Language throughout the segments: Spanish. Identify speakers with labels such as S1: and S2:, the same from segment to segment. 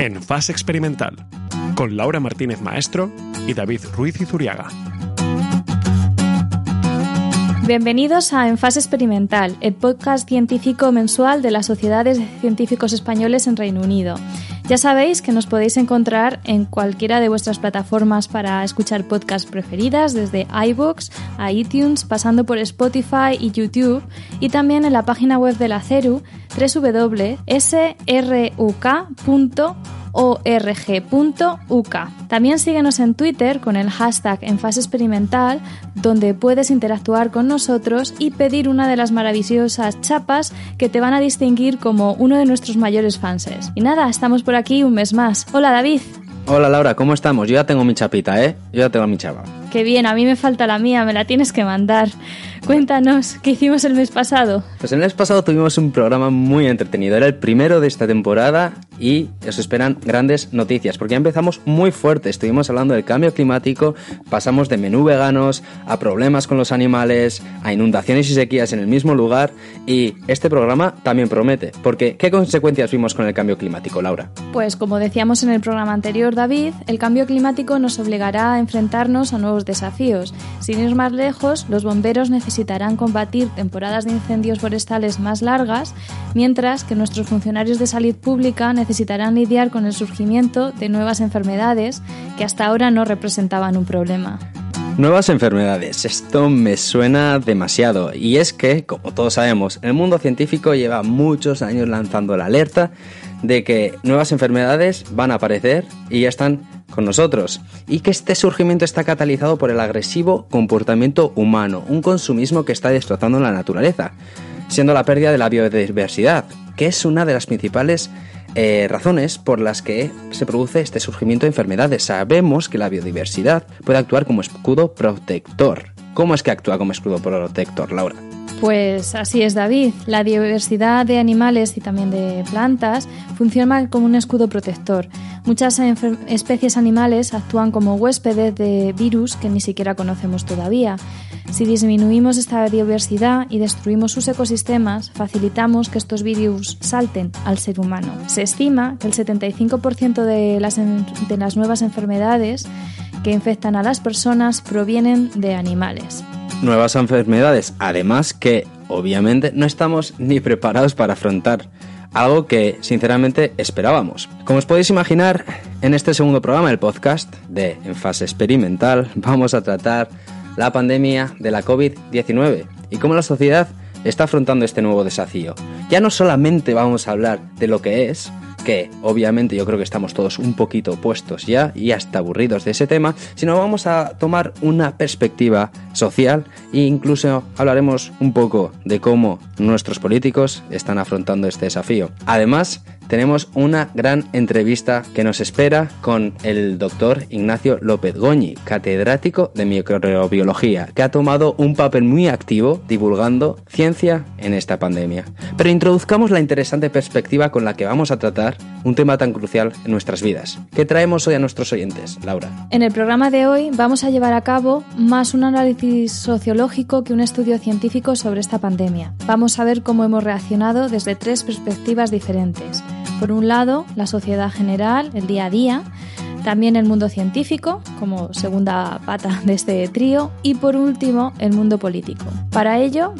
S1: En fase experimental, con Laura Martínez Maestro y David Ruiz Izuriaga.
S2: Bienvenidos a En Fase Experimental, el podcast científico mensual de las Sociedades de Científicos Españoles en Reino Unido. Ya sabéis que nos podéis encontrar en cualquiera de vuestras plataformas para escuchar podcasts preferidas, desde iBooks a iTunes, pasando por Spotify y YouTube, y también en la página web de la CERU, www.sruk.org.uk. También síguenos en Twitter con el hashtag en fase experimental, donde puedes interactuar con nosotros y pedir una de las maravillosas chapas que te van a distinguir como uno de nuestros mayores fanses. Y nada, estamos por aquí un mes más. Hola David.
S3: Hola Laura, ¿cómo estamos? Yo ya tengo mi chapita, ¿eh? Yo ya tengo mi chapa.
S2: Qué bien, a mí me falta la mía, me la tienes que mandar. Cuéntanos, ¿qué hicimos el mes pasado?
S3: Pues el mes pasado tuvimos un programa muy entretenido, era el primero de esta temporada y os esperan grandes noticias, porque ya empezamos muy fuerte, estuvimos hablando del cambio climático, pasamos de menú veganos a problemas con los animales, a inundaciones y sequías en el mismo lugar y este programa también promete, porque ¿qué consecuencias vimos con el cambio climático, Laura?
S2: Pues como decíamos en el programa anterior, David, el cambio climático nos obligará a enfrentarnos a nuevos desafíos. Sin ir más lejos, los bomberos necesitarán combatir temporadas de incendios forestales más largas, mientras que nuestros funcionarios de salud pública necesitarán lidiar con el surgimiento de nuevas enfermedades que hasta ahora no representaban un problema.
S3: Nuevas enfermedades, esto me suena demasiado y es que, como todos sabemos, el mundo científico lleva muchos años lanzando la alerta de que nuevas enfermedades van a aparecer y ya están con nosotros y que este surgimiento está catalizado por el agresivo comportamiento humano, un consumismo que está destrozando la naturaleza, siendo la pérdida de la biodiversidad, que es una de las principales eh, razones por las que se produce este surgimiento de enfermedades. Sabemos que la biodiversidad puede actuar como escudo protector. ¿Cómo es que actúa como escudo protector, Laura?
S2: Pues así es, David. La diversidad de animales y también de plantas funciona como un escudo protector. Muchas especies animales actúan como huéspedes de virus que ni siquiera conocemos todavía. Si disminuimos esta diversidad y destruimos sus ecosistemas, facilitamos que estos virus salten al ser humano. Se estima que el 75% de las, de las nuevas enfermedades que infectan a las personas provienen de animales
S3: nuevas enfermedades, además que obviamente no estamos ni preparados para afrontar algo que sinceramente esperábamos. Como os podéis imaginar, en este segundo programa del podcast de En fase experimental vamos a tratar la pandemia de la COVID-19 y cómo la sociedad está afrontando este nuevo desafío. Ya no solamente vamos a hablar de lo que es, que obviamente yo creo que estamos todos un poquito puestos ya y hasta aburridos de ese tema, sino vamos a tomar una perspectiva social e incluso hablaremos un poco de cómo nuestros políticos están afrontando este desafío. Además, tenemos una gran entrevista que nos espera con el doctor Ignacio López Goñi, catedrático de microbiología, que ha tomado un papel muy activo divulgando ciencia en esta pandemia. Pero introduzcamos la interesante perspectiva con la que vamos a tratar un tema tan crucial en nuestras vidas. ¿Qué traemos hoy a nuestros oyentes, Laura?
S2: En el programa de hoy vamos a llevar a cabo más un análisis sociológico que un estudio científico sobre esta pandemia. Vamos a ver cómo hemos reaccionado desde tres perspectivas diferentes por un lado, la sociedad general, el día a día, también el mundo científico, como segunda pata de este trío, y por último, el mundo político. Para ello,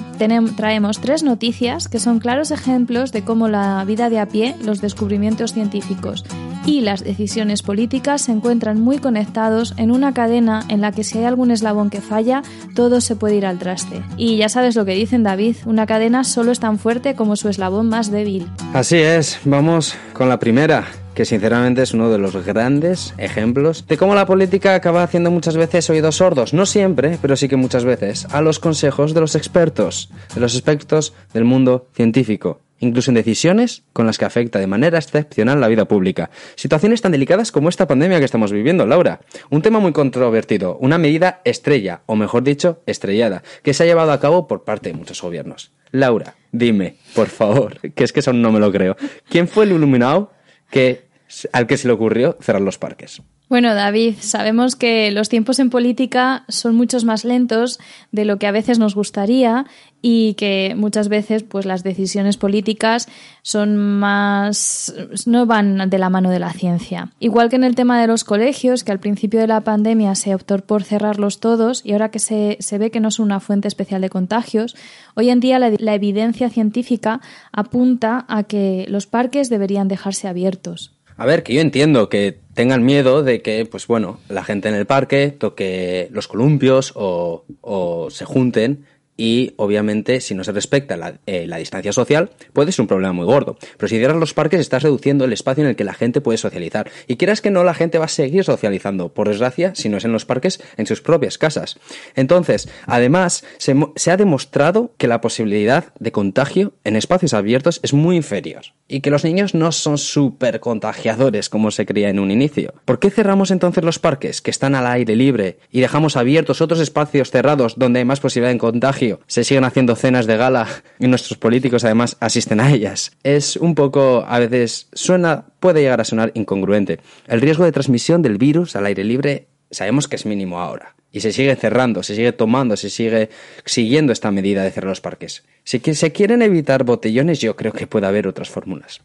S2: traemos tres noticias que son claros ejemplos de cómo la vida de a pie, los descubrimientos científicos y las decisiones políticas se encuentran muy conectados en una cadena en la que si hay algún eslabón que falla, todo se puede ir al traste. Y ya sabes lo que dicen David, una cadena solo es tan fuerte como su eslabón más débil.
S3: Así es, vamos con la primera que sinceramente es uno de los grandes ejemplos de cómo la política acaba haciendo muchas veces oídos sordos, no siempre, pero sí que muchas veces, a los consejos de los expertos, de los expertos del mundo científico. Incluso en decisiones con las que afecta de manera excepcional la vida pública. Situaciones tan delicadas como esta pandemia que estamos viviendo, Laura. Un tema muy controvertido, una medida estrella, o mejor dicho, estrellada, que se ha llevado a cabo por parte de muchos gobiernos. Laura, dime, por favor, que es que eso no me lo creo. ¿Quién fue el iluminado que, al que se le ocurrió cerrar los parques?
S2: Bueno, David, sabemos que los tiempos en política son muchos más lentos de lo que a veces nos gustaría y que muchas veces pues las decisiones políticas son más no van de la mano de la ciencia. Igual que en el tema de los colegios, que al principio de la pandemia se optó por cerrarlos todos y ahora que se, se ve que no son una fuente especial de contagios, hoy en día la, la evidencia científica apunta a que los parques deberían dejarse abiertos.
S3: A ver, que yo entiendo que tengan miedo de que, pues bueno, la gente en el parque toque los columpios o, o se junten y obviamente si no se respecta la, eh, la, distancia social puede ser un problema muy gordo. Pero si cierras los parques estás reduciendo el espacio en el que la gente puede socializar. Y quieras que no, la gente va a seguir socializando, por desgracia, si no es en los parques, en sus propias casas. Entonces, además, se, se ha demostrado que la posibilidad de contagio en espacios abiertos es muy inferior. Y que los niños no son súper contagiadores como se creía en un inicio. ¿Por qué cerramos entonces los parques que están al aire libre y dejamos abiertos otros espacios cerrados donde hay más posibilidad de contagio? Se siguen haciendo cenas de gala y nuestros políticos además asisten a ellas. Es un poco, a veces suena, puede llegar a sonar incongruente. El riesgo de transmisión del virus al aire libre sabemos que es mínimo ahora. Y se sigue cerrando, se sigue tomando, se sigue siguiendo esta medida de cerrar los parques. Si se quieren evitar botellones, yo creo que puede haber otras fórmulas.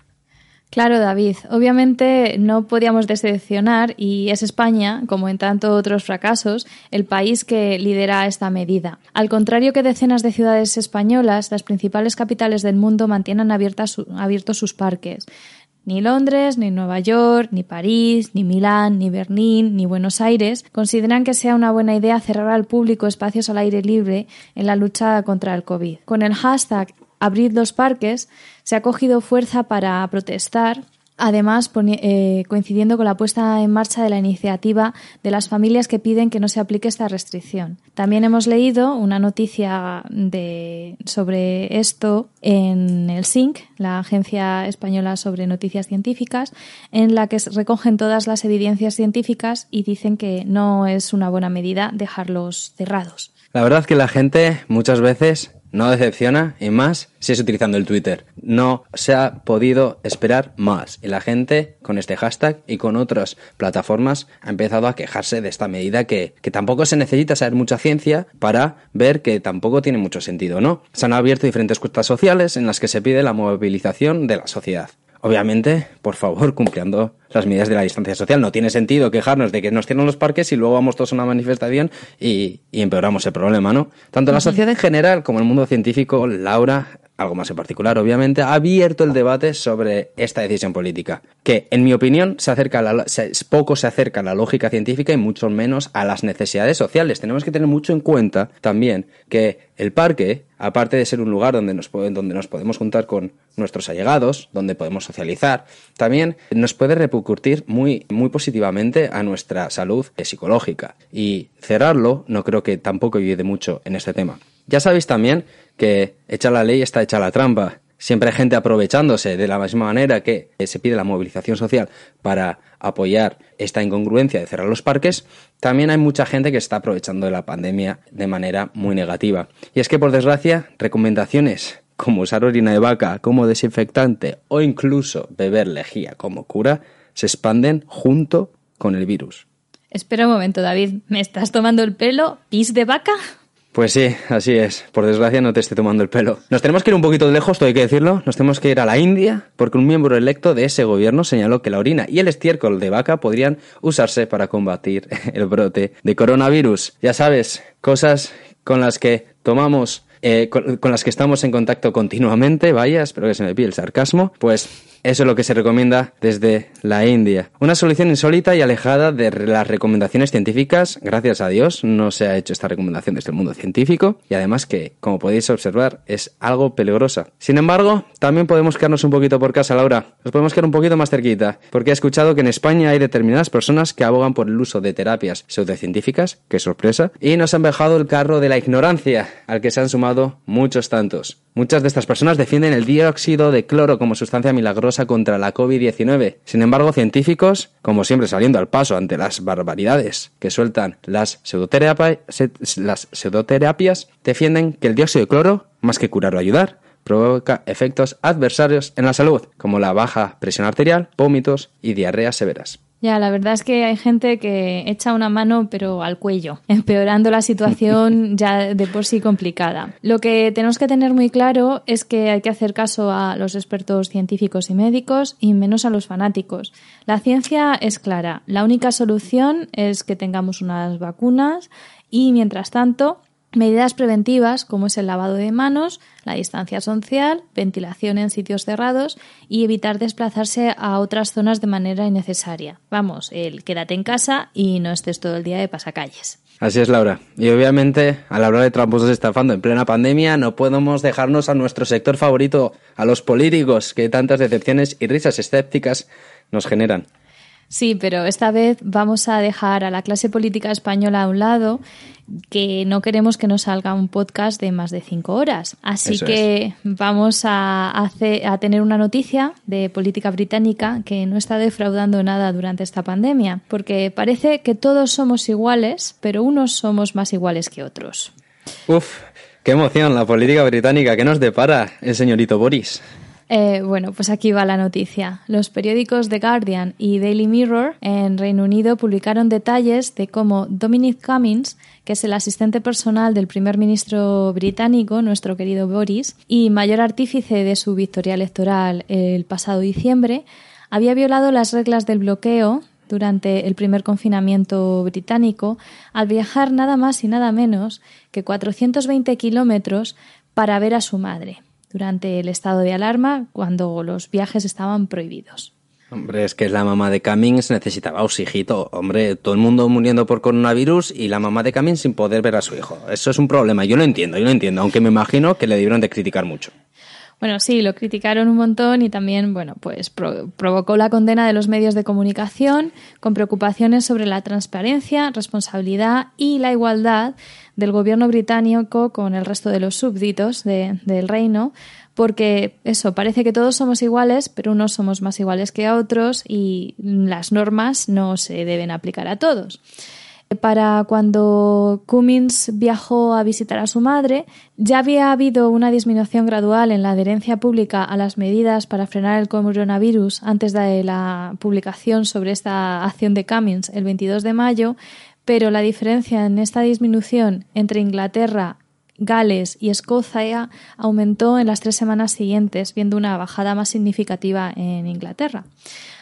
S2: Claro, David. Obviamente no podíamos decepcionar y es España, como en tantos otros fracasos, el país que lidera esta medida. Al contrario que decenas de ciudades españolas, las principales capitales del mundo mantienen abiertos sus parques. Ni Londres, ni Nueva York, ni París, ni Milán, ni Berlín, ni Buenos Aires consideran que sea una buena idea cerrar al público espacios al aire libre en la lucha contra el COVID. Con el hashtag Abrid los parques se ha cogido fuerza para protestar Además, eh, coincidiendo con la puesta en marcha de la iniciativa de las familias que piden que no se aplique esta restricción. También hemos leído una noticia de, sobre esto en el SINC, la Agencia Española sobre Noticias Científicas, en la que recogen todas las evidencias científicas y dicen que no es una buena medida dejarlos cerrados.
S3: La verdad que la gente muchas veces no decepciona y más si es utilizando el Twitter. No se ha podido esperar más y la gente con este hashtag y con otras plataformas ha empezado a quejarse de esta medida que, que tampoco se necesita saber mucha ciencia para ver que tampoco tiene mucho sentido, ¿no? Se han abierto diferentes cuestas sociales en las que se pide la movilización de la sociedad. Obviamente, por favor, cumpliendo las medidas de la distancia social. No tiene sentido quejarnos de que nos cierran los parques y luego vamos todos a una manifestación y, y empeoramos el problema, ¿no? Tanto la sociedad en general como el mundo científico, Laura, algo más en particular, obviamente, ha abierto el debate sobre esta decisión política, que, en mi opinión, se acerca a la, poco se acerca a la lógica científica y mucho menos a las necesidades sociales. Tenemos que tener mucho en cuenta también que el parque, aparte de ser un lugar donde nos, donde nos podemos juntar con nuestros allegados, donde podemos socializar, también nos puede repercutir muy, muy positivamente a nuestra salud psicológica. Y cerrarlo no creo que tampoco ayude mucho en este tema. Ya sabéis también que hecha la ley está hecha la trampa. Siempre hay gente aprovechándose de la misma manera que se pide la movilización social para apoyar esta incongruencia de cerrar los parques, también hay mucha gente que está aprovechando de la pandemia de manera muy negativa. Y es que, por desgracia, recomendaciones como usar orina de vaca como desinfectante o incluso beber lejía como cura se expanden junto con el virus.
S2: Espera un momento, David. ¿Me estás tomando el pelo? ¿Pis de vaca?
S3: Pues sí, así es. Por desgracia no te esté tomando el pelo. Nos tenemos que ir un poquito lejos, todo hay que decirlo. Nos tenemos que ir a la India porque un miembro electo de ese gobierno señaló que la orina y el estiércol de vaca podrían usarse para combatir el brote de coronavirus. Ya sabes, cosas con las que tomamos, eh, con, con las que estamos en contacto continuamente, vaya, espero que se me pille el sarcasmo, pues eso es lo que se recomienda desde la India. Una solución insólita y alejada de las recomendaciones científicas. Gracias a Dios no se ha hecho esta recomendación desde el mundo científico y además que, como podéis observar, es algo peligrosa. Sin embargo, también podemos quedarnos un poquito por casa, Laura. Nos podemos quedar un poquito más cerquita, porque he escuchado que en España hay determinadas personas que abogan por el uso de terapias pseudocientíficas, qué sorpresa, y nos han dejado el carro de la ignorancia, al que se han sumado muchos tantos. Muchas de estas personas defienden el dióxido de cloro como sustancia milagrosa contra la COVID-19. Sin embargo, científicos, como siempre saliendo al paso ante las barbaridades que sueltan las, pseudoterapias, defienden que el dióxido de cloro, más que curar o ayudar, provoca efectos adversarios en la salud, como la baja presión arterial, vómitos y diarreas severas.
S2: Ya, la verdad es que hay gente que echa una mano pero al cuello, empeorando la situación ya de por sí complicada. Lo que tenemos que tener muy claro es que hay que hacer caso a los expertos científicos y médicos y menos a los fanáticos. La ciencia es clara, la única solución es que tengamos unas vacunas y mientras tanto Medidas preventivas como es el lavado de manos, la distancia social, ventilación en sitios cerrados y evitar desplazarse a otras zonas de manera innecesaria. Vamos, el quédate en casa y no estés todo el día de pasacalles.
S3: Así es, Laura. Y obviamente, al hablar de tramposos estafando en plena pandemia, no podemos dejarnos a nuestro sector favorito, a los políticos, que tantas decepciones y risas escépticas nos generan.
S2: Sí, pero esta vez vamos a dejar a la clase política española a un lado, que no queremos que nos salga un podcast de más de cinco horas. Así que vamos a, a tener una noticia de política británica que no está defraudando nada durante esta pandemia, porque parece que todos somos iguales, pero unos somos más iguales que otros.
S3: Uf, qué emoción la política británica que nos depara el señorito Boris.
S2: Eh, bueno, pues aquí va la noticia. Los periódicos The Guardian y Daily Mirror en Reino Unido publicaron detalles de cómo Dominic Cummings, que es el asistente personal del primer ministro británico, nuestro querido Boris, y mayor artífice de su victoria electoral el pasado diciembre, había violado las reglas del bloqueo durante el primer confinamiento británico al viajar nada más y nada menos que 420 kilómetros para ver a su madre durante el estado de alarma cuando los viajes estaban prohibidos.
S3: Hombre, es que la mamá de Cummings necesitaba oxígito. Hombre, todo el mundo muriendo por coronavirus y la mamá de Cummings sin poder ver a su hijo. Eso es un problema. Yo lo entiendo, yo lo entiendo, aunque me imagino que le debieron de criticar mucho.
S2: Bueno, sí, lo criticaron un montón y también, bueno, pues provocó la condena de los medios de comunicación con preocupaciones sobre la transparencia, responsabilidad y la igualdad del gobierno británico con el resto de los súbditos del reino, porque eso, parece que todos somos iguales, pero unos somos más iguales que otros y las normas no se deben aplicar a todos. Para cuando Cummins viajó a visitar a su madre, ya había habido una disminución gradual en la adherencia pública a las medidas para frenar el coronavirus antes de la publicación sobre esta acción de Cummins el 22 de mayo, pero la diferencia en esta disminución entre Inglaterra, Gales y Escocia aumentó en las tres semanas siguientes, viendo una bajada más significativa en Inglaterra.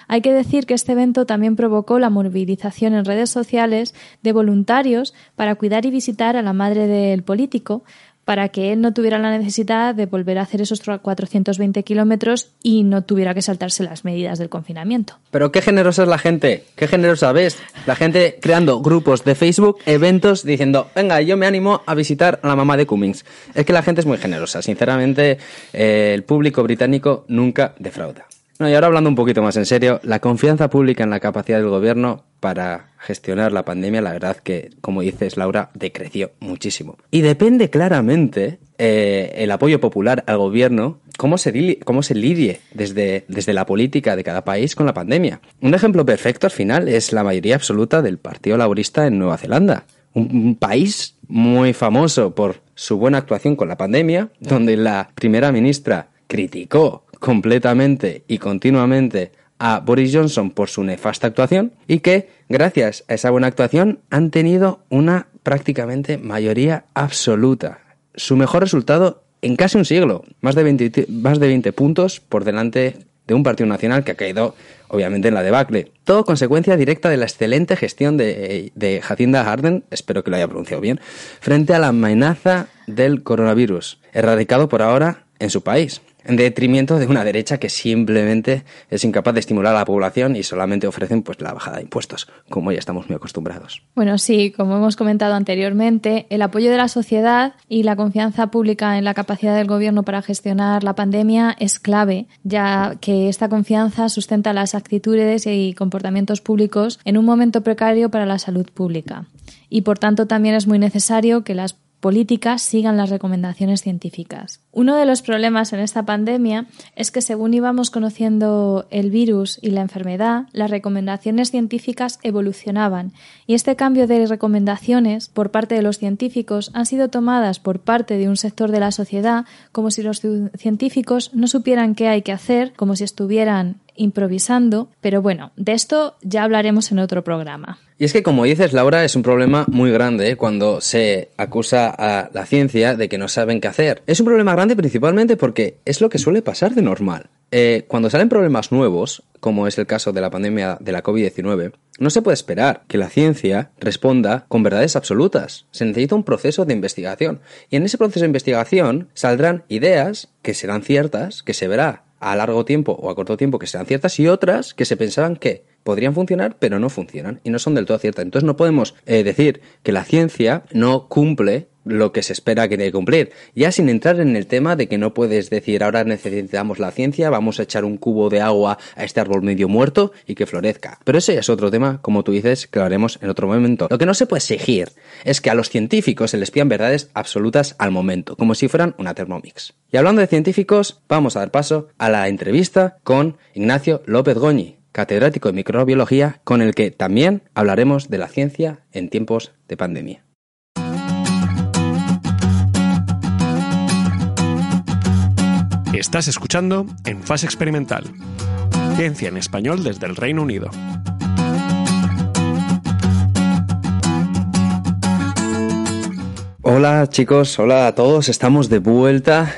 S2: Hay que decir que este evento también provocó la movilización en redes sociales de voluntarios para cuidar y visitar a la madre del político, para que él no tuviera la necesidad de volver a hacer esos 420 kilómetros y no tuviera que saltarse las medidas del confinamiento.
S3: Pero qué generosa es la gente, qué generosa ves. La gente creando grupos de Facebook, eventos, diciendo, venga, yo me animo a visitar a la mamá de Cummings. Es que la gente es muy generosa. Sinceramente, eh, el público británico nunca defrauda y ahora hablando un poquito más en serio, la confianza pública en la capacidad del gobierno para gestionar la pandemia, la verdad que, como dices Laura, decreció muchísimo. Y depende claramente eh, el apoyo popular al gobierno, cómo se, cómo se lidie desde, desde la política de cada país con la pandemia. Un ejemplo perfecto al final es la mayoría absoluta del Partido Laborista en Nueva Zelanda. un país muy famoso por su buena actuación con la pandemia, donde la primera ministra criticó completamente y continuamente a Boris Johnson por su nefasta actuación y que, gracias a esa buena actuación, han tenido una prácticamente mayoría absoluta. Su mejor resultado en casi un siglo, más de 20, más de 20 puntos por delante de un partido nacional que ha caído obviamente en la debacle. Todo consecuencia directa de la excelente gestión de, de Jacinda Harden, espero que lo haya pronunciado bien, frente a la amenaza del coronavirus, erradicado por ahora en su país en detrimento de una derecha que simplemente es incapaz de estimular a la población y solamente ofrecen pues la bajada de impuestos, como ya estamos muy acostumbrados.
S2: Bueno, sí, como hemos comentado anteriormente, el apoyo de la sociedad y la confianza pública en la capacidad del gobierno para gestionar la pandemia es clave, ya que esta confianza sustenta las actitudes y comportamientos públicos en un momento precario para la salud pública. Y por tanto también es muy necesario que las políticas sigan las recomendaciones científicas. Uno de los problemas en esta pandemia es que según íbamos conociendo el virus y la enfermedad, las recomendaciones científicas evolucionaban y este cambio de recomendaciones por parte de los científicos han sido tomadas por parte de un sector de la sociedad como si los científicos no supieran qué hay que hacer, como si estuvieran improvisando, pero bueno, de esto ya hablaremos en otro programa.
S3: Y es que, como dices, Laura, es un problema muy grande ¿eh? cuando se acusa a la ciencia de que no saben qué hacer. Es un problema grande principalmente porque es lo que suele pasar de normal. Eh, cuando salen problemas nuevos, como es el caso de la pandemia de la COVID-19, no se puede esperar que la ciencia responda con verdades absolutas. Se necesita un proceso de investigación. Y en ese proceso de investigación saldrán ideas que serán ciertas, que se verá a largo tiempo o a corto tiempo que sean ciertas y otras que se pensaban que podrían funcionar pero no funcionan y no son del todo ciertas. Entonces no podemos eh, decir que la ciencia no cumple lo que se espera que tiene que cumplir. Ya sin entrar en el tema de que no puedes decir ahora necesitamos la ciencia, vamos a echar un cubo de agua a este árbol medio muerto y que florezca. Pero ese es otro tema, como tú dices, que lo haremos en otro momento. Lo que no se puede exigir es que a los científicos se les pidan verdades absolutas al momento, como si fueran una Thermomix. Y hablando de científicos, vamos a dar paso a la entrevista con Ignacio López Goñi, catedrático de microbiología, con el que también hablaremos de la ciencia en tiempos de pandemia.
S1: Estás escuchando En Fase Experimental. Ciencia en español desde el Reino Unido.
S3: Hola chicos, hola a todos, estamos de vuelta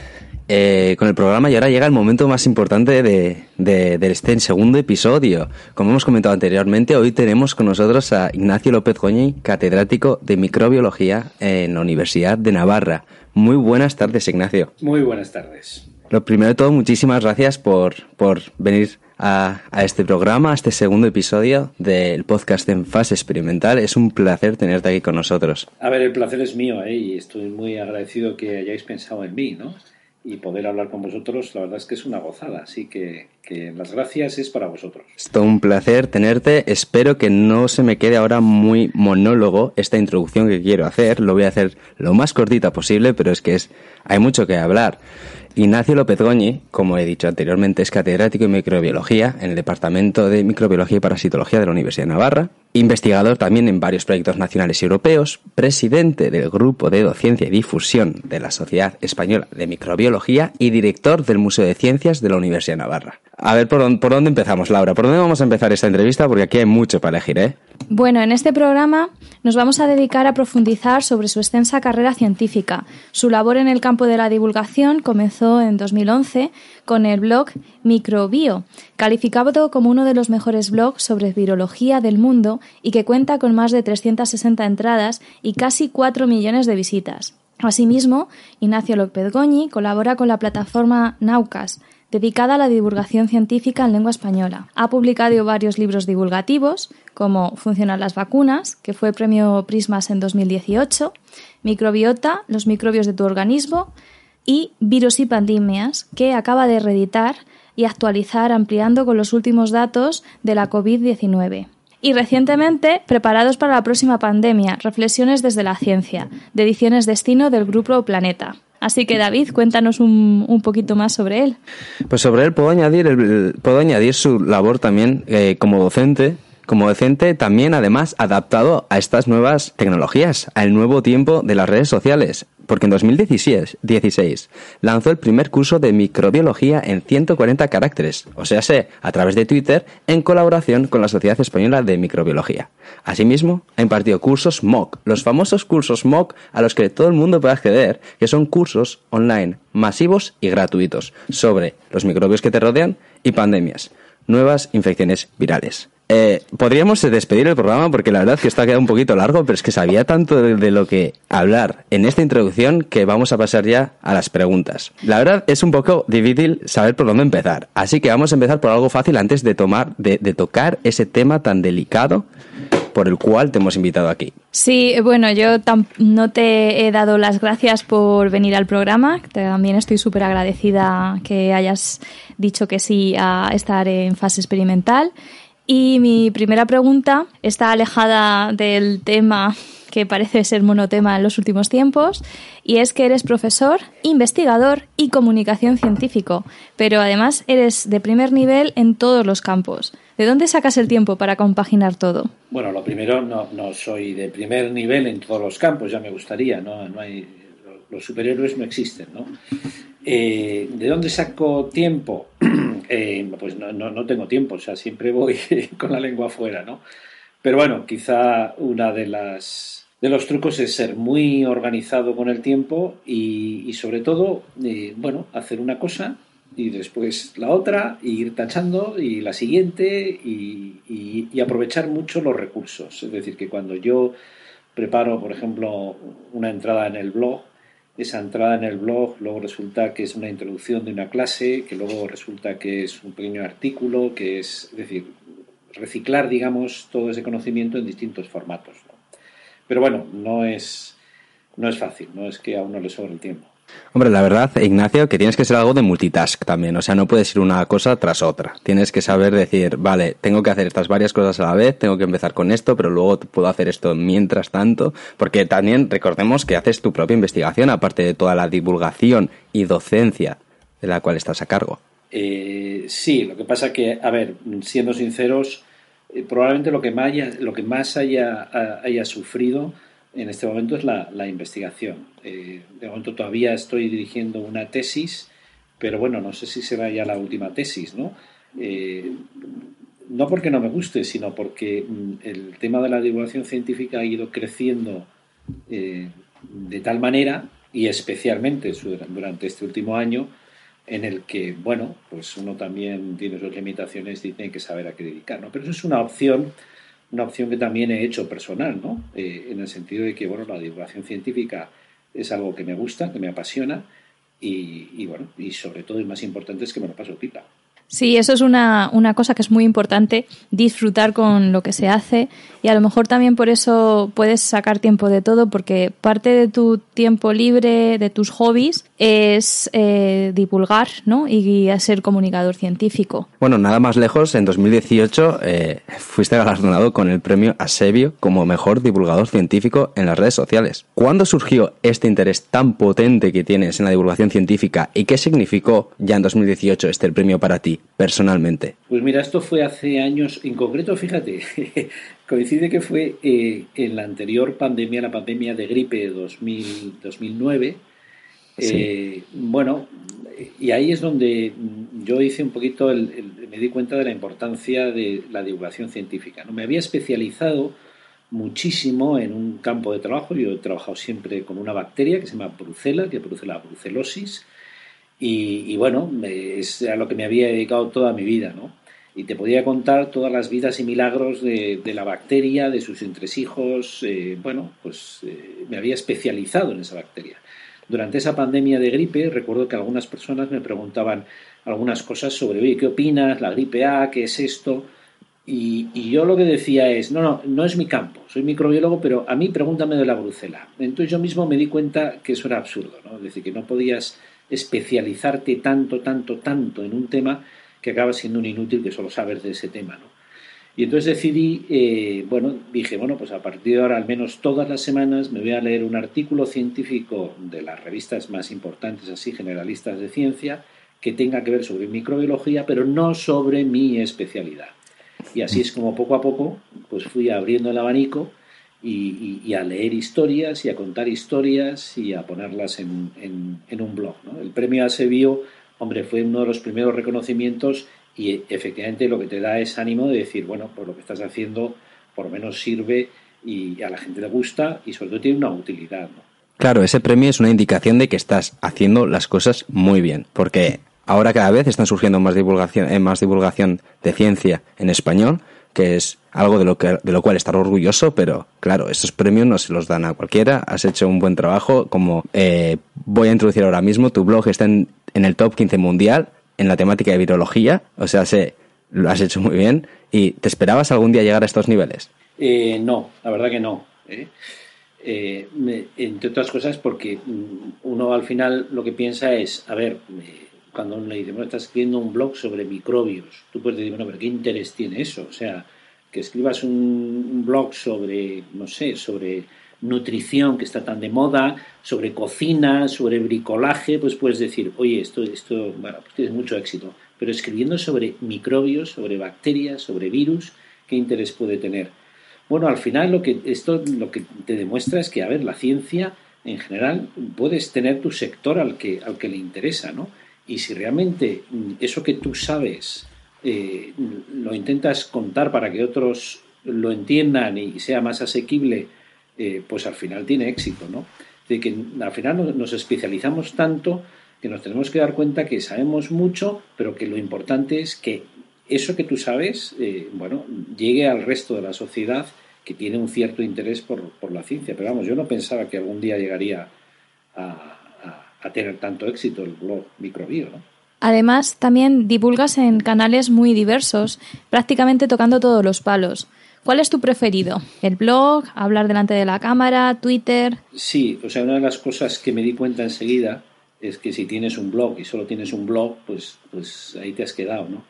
S3: eh, con el programa y ahora llega el momento más importante de, de, este segundo episodio. Como hemos comentado anteriormente, hoy tenemos con nosotros a Ignacio López Goñi, catedrático de microbiología en la Universidad de Navarra. Muy buenas tardes, Ignacio.
S4: Muy buenas tardes.
S3: Lo primero de todo, muchísimas gracias por, por venir a, a, este programa, a este segundo episodio del podcast en fase experimental. Es un placer tenerte aquí con nosotros.
S4: A ver, el placer es mío ¿eh? y estoy muy agradecido que hayáis pensado en mí, ¿no? y poder hablar con vosotros, la verdad es que es una gozada. Así que, que, las gracias es para vosotros.
S3: Es todo un placer tenerte. Espero que no se me quede ahora muy monólogo esta introducción que quiero hacer. Lo voy a hacer lo más cortita posible, pero es que es, hay mucho que hablar. Ignacio López Goñi, como he dicho anteriormente, es catedrático en microbiología en el Departamento de Microbiología y Parasitología de la Universidad de Navarra, investigador también en varios proyectos nacionales y europeos, presidente del Grupo de Docencia y Difusión de la Sociedad Española de Microbiología y director del Museo de Ciencias de la Universidad de Navarra. A ver, ¿por dónde, ¿por dónde empezamos, Laura? ¿Por dónde vamos a empezar esta entrevista? Porque aquí hay mucho para elegir, ¿eh?
S2: Bueno, en este programa nos vamos a dedicar a profundizar sobre su extensa carrera científica. Su labor en el campo de la divulgación comenzó en 2011 con el blog Microbio, calificado como uno de los mejores blogs sobre virología del mundo y que cuenta con más de 360 entradas y casi 4 millones de visitas. Asimismo, Ignacio López Goñi colabora con la plataforma Naucas, dedicada a la divulgación científica en lengua española. Ha publicado varios libros divulgativos, como Funcionan las vacunas, que fue premio Prismas en 2018, Microbiota, los microbios de tu organismo, y Virus y pandemias, que acaba de reeditar y actualizar ampliando con los últimos datos de la COVID-19. Y recientemente, Preparados para la próxima pandemia, reflexiones desde la ciencia, de ediciones Destino del Grupo Planeta. Así que David, cuéntanos un, un, poquito más sobre él.
S3: Pues sobre él puedo añadir, el, puedo añadir su labor también eh, como docente, como docente también además adaptado a estas nuevas tecnologías, al nuevo tiempo de las redes sociales porque en 2016 16, lanzó el primer curso de microbiología en 140 caracteres, o sea, a través de Twitter, en colaboración con la Sociedad Española de Microbiología. Asimismo, ha impartido cursos MOOC, los famosos cursos MOOC a los que todo el mundo puede acceder, que son cursos online masivos y gratuitos sobre los microbios que te rodean y pandemias, nuevas infecciones virales. Eh, podríamos despedir el programa porque la verdad es que está quedado un poquito largo, pero es que sabía tanto de, lo que hablar en esta introducción que vamos a pasar ya a las preguntas. La verdad es un poco difícil saber por dónde empezar, así que vamos a empezar por algo fácil antes de tomar, de, de tocar ese tema tan delicado por el cual te hemos invitado aquí.
S2: Sí, bueno, yo no te he dado las gracias por venir al programa. También estoy súper agradecida que hayas dicho que sí a estar en fase experimental. Y mi primera pregunta está alejada del tema que parece ser monotema en los últimos tiempos, y es que eres profesor, investigador y comunicación científico, pero además eres de primer nivel en todos los campos. ¿De dónde sacas el tiempo para compaginar todo?
S4: Bueno, lo primero, no, no soy de primer nivel en todos los campos, ya me gustaría, no, no hay, los superhéroes no existen, ¿no? Eh, ¿De dónde saco tiempo? Eh, pues no, no, no, tengo tiempo, o sea, siempre voy con la lengua afuera, ¿no? Pero bueno, quizá una de las de los trucos es ser muy organizado con el tiempo y, sobre todo, eh, bueno, hacer una cosa y después la otra, y ir tachando y la siguiente y, y, aprovechar mucho los recursos. Es decir, que cuando yo preparo, por ejemplo, una entrada en el blog, esa entrada en el blog luego resulta que es una introducción de una clase, que luego resulta que es un pequeño artículo, que es, es decir, reciclar, digamos, todo ese conocimiento en distintos formatos. Pero bueno, no es, no es fácil, no es que a uno le sobre el tiempo.
S3: Hombre, la verdad, Ignacio, que tienes que ser algo de multitask también. O sea, no puedes ir una cosa tras otra. Tienes que saber decir, vale, tengo que hacer estas varias cosas a la vez, tengo que empezar con esto, pero luego puedo hacer esto mientras tanto. Porque también recordemos que haces tu propia investigación, aparte de toda la divulgación y docencia de la cual estás a cargo.
S4: Eh, sí, lo que pasa que, a ver, siendo sinceros, eh, probablemente lo que más haya, lo que más haya, haya sufrido en este momento es la, investigación. Eh, de momento todavía estoy dirigiendo una tesis, pero bueno, no sé si será ya la última tesis, ¿no? Eh, no porque no me guste, sino porque mm, el tema de la divulgación científica ha ido creciendo eh, de tal manera, y especialmente durante este último año, en el que, bueno, pues uno también tiene sus limitaciones y tiene que saber a qué dedicar, ¿no? Pero eso es una opción una opción que también he hecho personal, ¿no? Eh, en el sentido de que, bueno, la divulgación científica es algo que me gusta, que me apasiona y, y bueno, y sobre todo y más importante es que me lo paso pipa.
S2: Sí, eso es una, una, cosa que es muy importante, disfrutar con lo que se hace y a lo mejor también por eso puedes sacar tiempo de todo porque parte de tu tiempo libre, de tus hobbies, es eh, divulgar ¿no? y, ser comunicador científico.
S3: Bueno, nada más lejos, en 2018 eh, fuiste galardonado con el premio Asebio como mejor divulgador científico en las redes sociales. ¿Cuándo surgió este interés tan potente que tienes en la divulgación científica y qué significó ya en 2018 este premio para ti? Personalmente?
S4: Pues mira, esto fue hace años, en concreto, fíjate, coincide que fue eh, en la anterior pandemia, la pandemia de gripe 2000, 2009. Eh, bueno, y ahí es donde yo hice un poquito, me di cuenta de la importancia de la divulgación científica. ¿no? Me había especializado muchísimo en un campo de trabajo. Yo he trabajado siempre con una bacteria que se llama brucela, que produce la brucelosis y, bueno, es a lo que me había dedicado toda mi vida, ¿no? Y te podía contar todas las vidas y milagros de, la bacteria, de sus entresijos. Eh, bueno, pues eh, me había especializado en esa bacteria. Durante esa pandemia de gripe, recuerdo que algunas personas me preguntaban algunas cosas sobre, oye, ¿qué opinas? La gripe A, ¿qué es esto? Y, yo lo que decía es, no, no, no es mi campo, soy microbiólogo, pero a mí pregúntame de la brucela. Entonces yo mismo me di cuenta que eso era absurdo, ¿no? Es decir, que no podías especializarte tanto, tanto, tanto en un tema que acaba siendo un inútil que solo sabes de ese tema, ¿no? Y entonces decidí, eh, bueno, dije, bueno, pues a partir de ahora, al menos todas las semanas, me voy a leer un artículo científico de las revistas más importantes, así, generalistas de ciencia, que tenga que ver sobre microbiología, pero no sobre mi especialidad. Y así es como poco a poco, pues fui abriendo el abanico y, a leer historias y a contar historias y a ponerlas en, un blog. El premio Asebio, hombre, fue uno de los primeros reconocimientos y efectivamente lo que te da es ánimo de decir, bueno, pues lo que estás haciendo por lo menos sirve y a la gente le gusta y sobre todo tiene una utilidad.
S3: Claro, ese premio es una indicación de que estás haciendo las cosas muy bien, porque ahora cada vez están surgiendo más divulgación, eh, más divulgación de ciencia en español, que es algo de lo, que, de lo cual estar orgulloso, pero claro, estos premios no se los dan a cualquiera. Has hecho un buen trabajo, como eh, voy a introducir ahora mismo, tu blog está en, el top 15 mundial en la temática de virología, o sea, se, lo has hecho muy bien. ¿Y te esperabas algún día llegar a estos niveles?
S4: Eh, no, la verdad que no. ¿eh? entre otras cosas porque mm, uno al final lo que piensa es, a ver, cuando uno le dice, bueno, estás escribiendo un blog sobre microbios, tú puedes decir, bueno, pero ¿qué interés tiene eso? O sea, que escribas un, blog sobre, no sé, sobre nutrición que está tan de moda, sobre cocina, sobre bricolaje, pues puedes decir, oye, esto, esto, bueno, pues tienes mucho éxito. Pero escribiendo sobre microbios, sobre bacterias, sobre virus, ¿qué interés puede tener? Bueno, al final lo que esto lo que te demuestra es que, a ver, la ciencia en general puedes tener tu sector al que, al que le interesa, ¿no? Y si realmente eso que tú sabes eh, lo intentas contar para que otros lo entiendan y sea más asequible, eh, pues al final tiene éxito, ¿no? De que al final nos especializamos tanto que nos tenemos que dar cuenta que sabemos mucho, pero que lo importante es que eso que tú sabes, eh, bueno, llegue al resto de la sociedad que tiene un cierto interés por, la ciencia. Pero vamos, yo no pensaba que algún día llegaría a, tener tanto éxito el blog microbio, ¿no?
S2: Además, también divulgas en canales muy diversos, prácticamente tocando todos los palos. ¿Cuál es tu preferido? ¿El blog? ¿Hablar delante de la cámara? ¿Twitter?
S4: Sí, o sea, una de las cosas que me di cuenta enseguida es que si tienes un blog y solo tienes un blog, pues, pues ahí te has quedado, ¿no?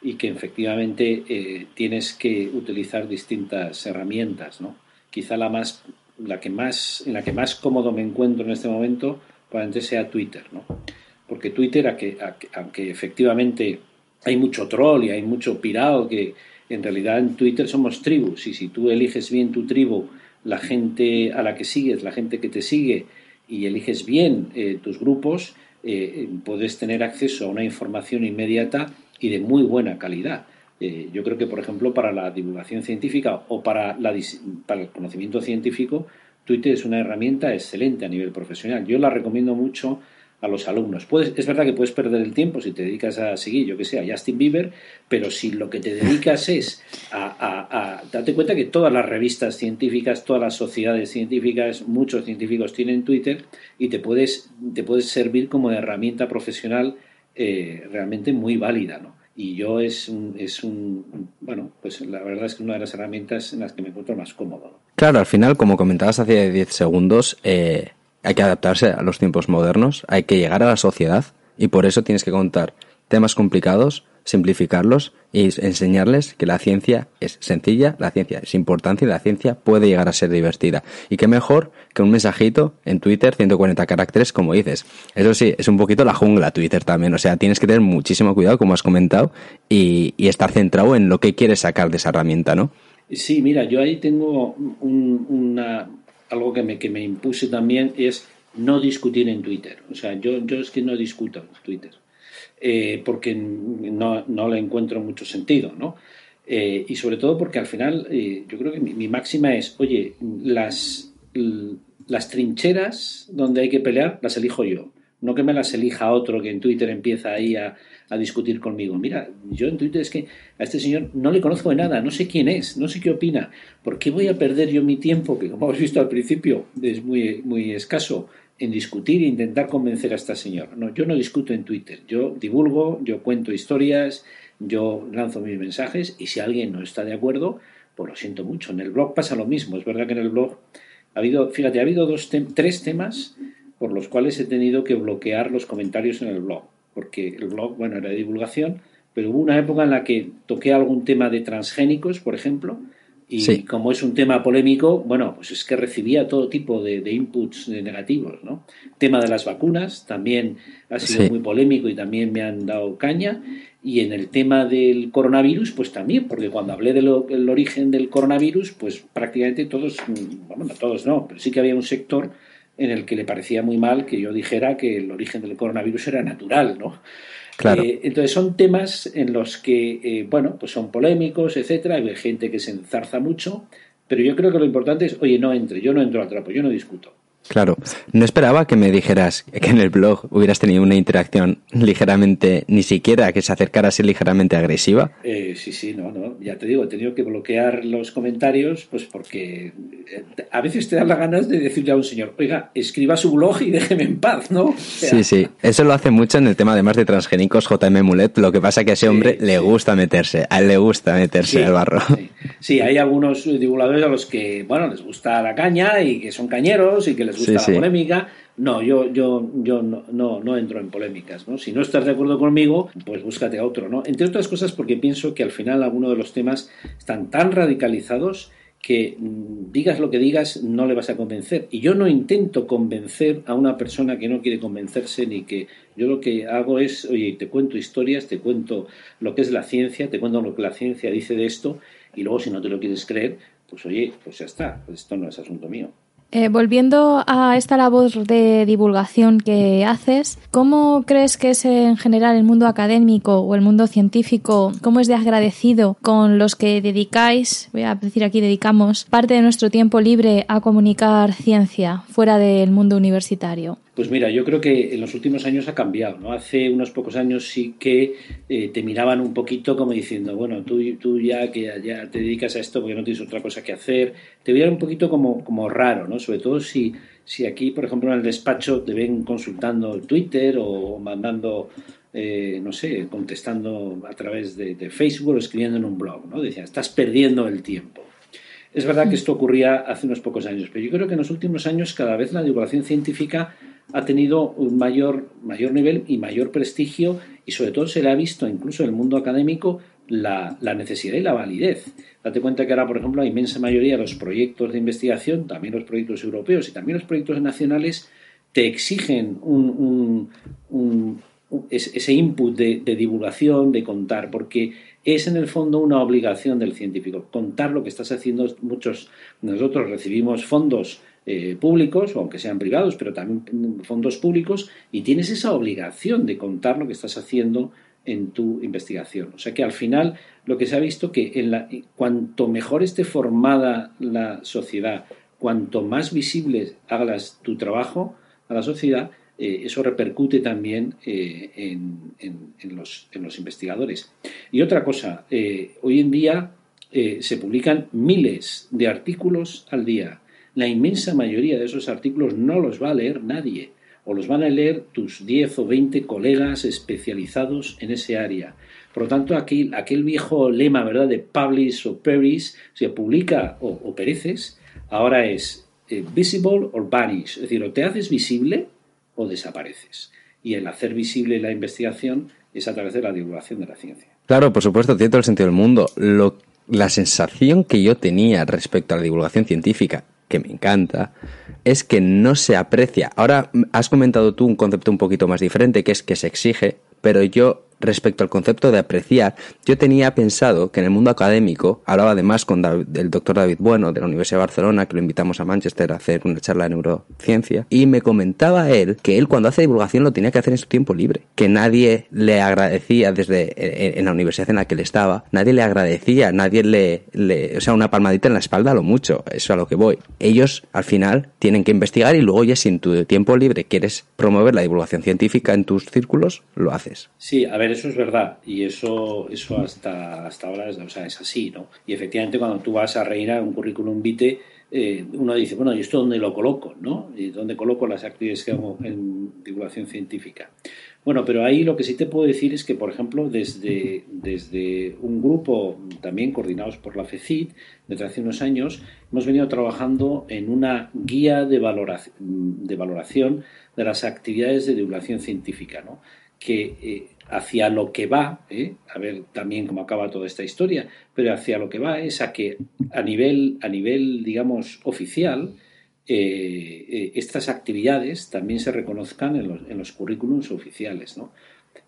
S4: Y que efectivamente eh, tienes que utilizar distintas herramientas, ¿no? Quizá la más, la que más, en la que más cómodo me encuentro en este momento, probablemente sea Twitter, ¿no? Porque Twitter, aunque, efectivamente hay mucho troll y hay mucho pirado que en realidad en Twitter somos tribus y si tú eliges bien tu tribu, la gente a la que sigues, la gente que te sigue y eliges bien eh, tus grupos, eh, puedes tener acceso a una información inmediata y de muy buena calidad. Eh, yo creo que, por ejemplo, para la divulgación científica o para, la, para el conocimiento científico, Twitter es una herramienta excelente a nivel profesional. Yo la recomiendo mucho a los alumnos. Puedes, es verdad que puedes perder el tiempo si te dedicas a seguir, yo que sé, a Justin Bieber, pero si lo que te dedicas es a, date cuenta que todas las revistas científicas, todas las sociedades científicas, muchos científicos tienen Twitter y te puedes, te puedes servir como herramienta profesional eh, realmente muy válida, ¿no? Y yo es un, es un, bueno, pues la verdad es que una de las herramientas en las que me encuentro más cómodo.
S3: Claro, al final, como comentabas hace 10 segundos, eh, hay que adaptarse a los tiempos modernos, hay que llegar a la sociedad y por eso tienes que contar temas complicados, simplificarlos y enseñarles que la ciencia es sencilla, la ciencia es importante y la ciencia puede llegar a ser divertida. Y qué mejor que un mensajito en Twitter, 140 caracteres, como dices. Eso sí, es un poquito la jungla Twitter también, o sea, tienes que tener muchísimo cuidado, como has comentado, y, estar centrado en lo que quieres sacar de esa herramienta, ¿no?
S4: Sí, mira, yo ahí tengo una, algo que me, que me impuse también es no discutir en Twitter. O sea, yo, yo es que no discuto en Twitter, eh, porque no, no, le encuentro mucho sentido, ¿no? Eh, y sobre todo porque al final eh, yo creo que mi, máxima es, oye, las, las trincheras donde hay que pelear las elijo yo, no que me las elija otro que en Twitter empieza ahí a, a discutir conmigo. Mira, yo en Twitter es que a este señor no le conozco de nada, no sé quién es, no sé qué opina. ¿Por qué voy a perder yo mi tiempo, que como hemos visto al principio es muy, muy escaso, en discutir e intentar convencer a esta señora? No, yo no discuto en Twitter, yo divulgo, yo cuento historias, yo lanzo mis mensajes y si alguien no está de acuerdo, pues lo siento mucho. En el blog pasa lo mismo. Es verdad que en el blog ha habido, fíjate, ha habido dos tres temas por los cuales he tenido que bloquear los comentarios en el blog porque el blog, bueno, era de divulgación, pero hubo una época en la que toqué algún tema de transgénicos, por ejemplo, y como es un tema polémico, bueno, pues es que recibía todo tipo de, inputs negativos, ¿no? Tema de las vacunas también ha sido muy polémico y también me han dado caña. Y en el tema del coronavirus, pues también, porque cuando hablé del origen del coronavirus, pues prácticamente todos, bueno, todos no, pero sí que había un sector en el que le parecía muy mal que yo dijera que el origen del coronavirus era natural, ¿no? Eh, entonces son temas en los que, eh, bueno, pues son polémicos, etcétera, hay gente que se enzarza mucho, pero yo creo que lo importante es, oye, no entre, yo no entro al trapo, yo no discuto.
S3: Claro, no esperaba que me dijeras que en el blog hubieras tenido una interacción ligeramente, ni siquiera que se acercara a ser ligeramente agresiva.
S4: Eh, sí, sí, no, no, ya te digo, he tenido que bloquear los comentarios, pues porque eh, a veces te dan las ganas de decirle a un señor, oiga, escriba su blog y déjeme en paz, ¿no?
S3: sí, sí, eso lo hace mucho en el tema además de transgénicos JM Mulet, lo que pasa que a ese hombre le gusta meterse, a él le gusta meterse al barro.
S4: Sí. hay algunos divulgadores a los que, bueno, les gusta la caña y que son cañeros y que les gusta la polémica. No, yo, yo, yo no, no, entro en polémicas. ¿no? Si no estás de acuerdo conmigo, pues búscate a otro. ¿no? Entre otras cosas porque pienso que al final algunos de los temas están tan radicalizados que mm, digas lo que digas no le vas a convencer. Y yo no intento convencer a una persona que no quiere convencerse ni que yo lo que hago es, oye, te cuento historias, te cuento lo que es la ciencia, te cuento lo que la ciencia dice de esto y luego si no te lo quieres creer, pues oye, pues ya está, pues esto no es asunto mío.
S2: Eh, volviendo a esta labor de divulgación que haces, ¿cómo crees que es en general el mundo académico o el mundo científico, cómo es de agradecido con los que dedicáis, voy a decir aquí dedicamos, parte de nuestro tiempo libre a comunicar ciencia fuera del mundo universitario?
S4: Pues mira, yo creo que en los últimos años ha cambiado, ¿no? Hace unos pocos años sí que eh, te miraban un poquito como diciendo, bueno, tú, tú ya que ya te dedicas a esto porque no tienes otra cosa que hacer, te veían un poquito como, como raro, ¿no? Sobre todo si, si aquí, por ejemplo, en el despacho te ven consultando Twitter o mandando, eh, no sé, contestando a través de, de, Facebook o escribiendo en un blog, ¿no? Decían, estás perdiendo el tiempo. Es verdad que esto ocurría hace unos pocos años, pero yo creo que en los últimos años cada vez la divulgación científica ha tenido un mayor, mayor nivel y mayor prestigio y sobre todo se le ha visto incluso en el mundo académico la, necesidad y la validez. Date cuenta que ahora, por ejemplo, la inmensa mayoría de los proyectos de investigación, también los proyectos europeos y también los proyectos nacionales, te exigen un, ese input de, de, divulgación, de contar, porque es en el fondo una obligación del científico, contar lo que estás haciendo. Muchos nosotros recibimos fondos eh, públicos, o aunque sean privados, pero también fondos públicos, y tienes esa obligación de contar lo que estás haciendo en tu investigación. O sea que al final lo que se ha visto que en la, cuanto mejor esté formada la sociedad, cuanto más visible hagas tu trabajo a la sociedad, eh, eso repercute también eh, en, los, en, los, investigadores. Y otra cosa, hoy en día se publican miles de artículos al día la inmensa mayoría de esos artículos no los va a leer nadie, o los van a leer tus 10 o 20 colegas especializados en ese área. Por lo tanto, aquel, aquel viejo lema, ¿verdad?, de publish o perish, se publica o, pereces, ahora es eh, visible or vanish, es decir, o te haces visible o desapareces. Y el hacer visible la investigación es a través de la divulgación de la ciencia.
S3: Claro, por supuesto, tiene todo el sentido del mundo. Lo, la sensación que yo tenía respecto a la divulgación científica que me encanta, es que no se aprecia. Ahora has comentado tú un concepto un poquito más diferente, que es que se exige, pero yo respecto al concepto de apreciar, yo tenía pensado que en el mundo académico, hablaba además con el doctor David Bueno de la Universidad de Barcelona, que lo invitamos a Manchester a hacer una charla de neurociencia, y me comentaba él que él cuando hace divulgación lo tenía que hacer en su tiempo libre, que nadie le agradecía desde en la universidad en la que él estaba, nadie le agradecía, nadie le, le o sea, una palmadita en la espalda lo mucho, eso es a lo que voy. Ellos al final tienen que investigar y luego ya si en tu tiempo libre quieres promover la divulgación científica en tus círculos, lo haces.
S4: Sí, a ver, eso es verdad y eso, eso hasta, hasta ahora es, o sea, es así, ¿no? Y efectivamente cuando tú vas a a un currículum vitae, eh, uno dice, bueno, ¿y esto dónde lo coloco? ¿no? ¿Y dónde coloco las actividades que hago en divulgación científica? Bueno, pero ahí lo que sí te puedo decir es que, por ejemplo, desde, desde un grupo también coordinados por la FECID, desde hace unos años, hemos venido trabajando en una guía de valoración de, valoración de las actividades de divulgación científica, ¿no? que eh, hacia lo que va, ¿eh? a ver también cómo acaba toda esta historia, pero hacia lo que va es a que a nivel, a nivel digamos, oficial, eh, eh, estas actividades también se reconozcan en los, en los currículums oficiales, ¿no?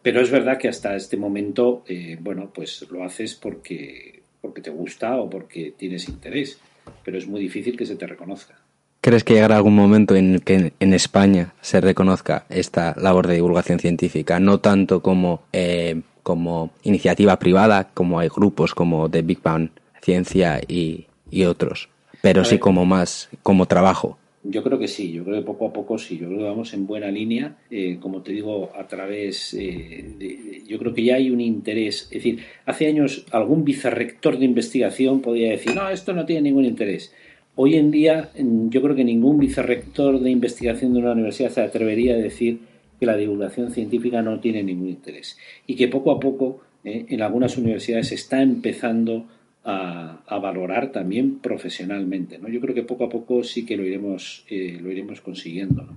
S4: Pero es verdad que hasta este momento, bueno, pues lo haces porque, porque te gusta o porque tienes interés, pero es muy difícil que se te reconozca.
S3: ¿Crees que llegará algún momento en que en España se reconozca esta labor de divulgación científica? No tanto como, eh, como iniciativa privada, como hay grupos como The Big Bang Ciencia y, otros, pero sí como más, como trabajo.
S4: Yo creo que sí, yo creo que poco a poco sí, yo creo que vamos en buena línea, eh, como te digo, a través eh, de, yo creo que ya hay un interés, es decir, hace años algún vicerrector de investigación podía decir, no, esto no tiene ningún interés, Hoy en día yo creo que ningún vicerrector de investigación de una universidad se atrevería a decir que la divulgación científica no tiene ningún interés y que poco a poco eh, en algunas universidades se está empezando a, valorar también profesionalmente. ¿no? Yo creo que poco a poco sí que lo iremos, eh, lo iremos consiguiendo.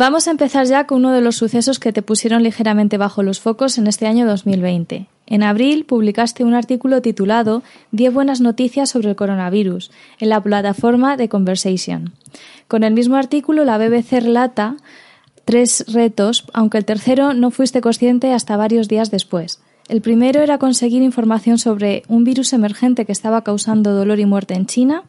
S2: Vamos a empezar ya con uno de los sucesos que te pusieron ligeramente bajo los focos en este año 2020. En abril publicaste un artículo titulado 10 buenas noticias sobre el coronavirus en la plataforma de Conversation. Con el mismo artículo, la BBC relata tres retos, aunque el tercero no fuiste consciente hasta varios días después. El primero era conseguir información sobre un virus emergente que estaba causando dolor y muerte en China.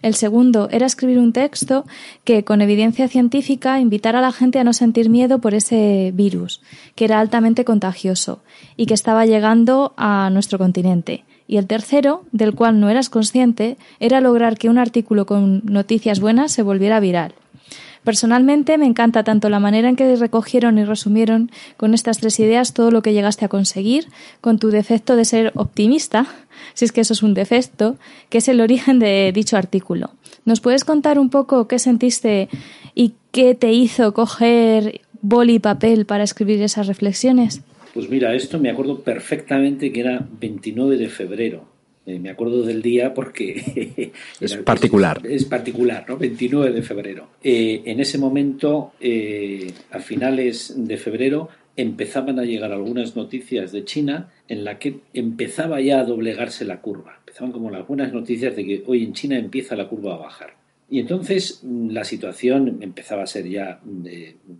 S2: El segundo era escribir un texto que, con evidencia científica, invitara a la gente a no sentir miedo por ese virus, que era altamente contagioso y que estaba llegando a nuestro continente. Y el tercero, del cual no eras consciente, era lograr que un artículo con noticias buenas se volviera viral. Personalmente me encanta tanto la manera en que recogieron y resumieron con estas tres ideas todo lo que llegaste a conseguir, con tu defecto de ser optimista, si es que eso es un defecto, que es el origen de dicho artículo. ¿Nos puedes contar un poco qué sentiste y qué te hizo coger boli y papel para escribir esas reflexiones?
S4: Pues mira, esto me acuerdo perfectamente que era 29 de febrero eh, me acuerdo del día porque...
S3: es particular.
S4: Es, particular, ¿no? 29 de febrero. Eh, en ese momento, eh, a finales de febrero, empezaban a llegar algunas noticias de China en la que empezaba ya a doblegarse la curva. Empezaban como las buenas noticias de que hoy en China empieza la curva a bajar. Y entonces mm, la situación empezaba a ser ya,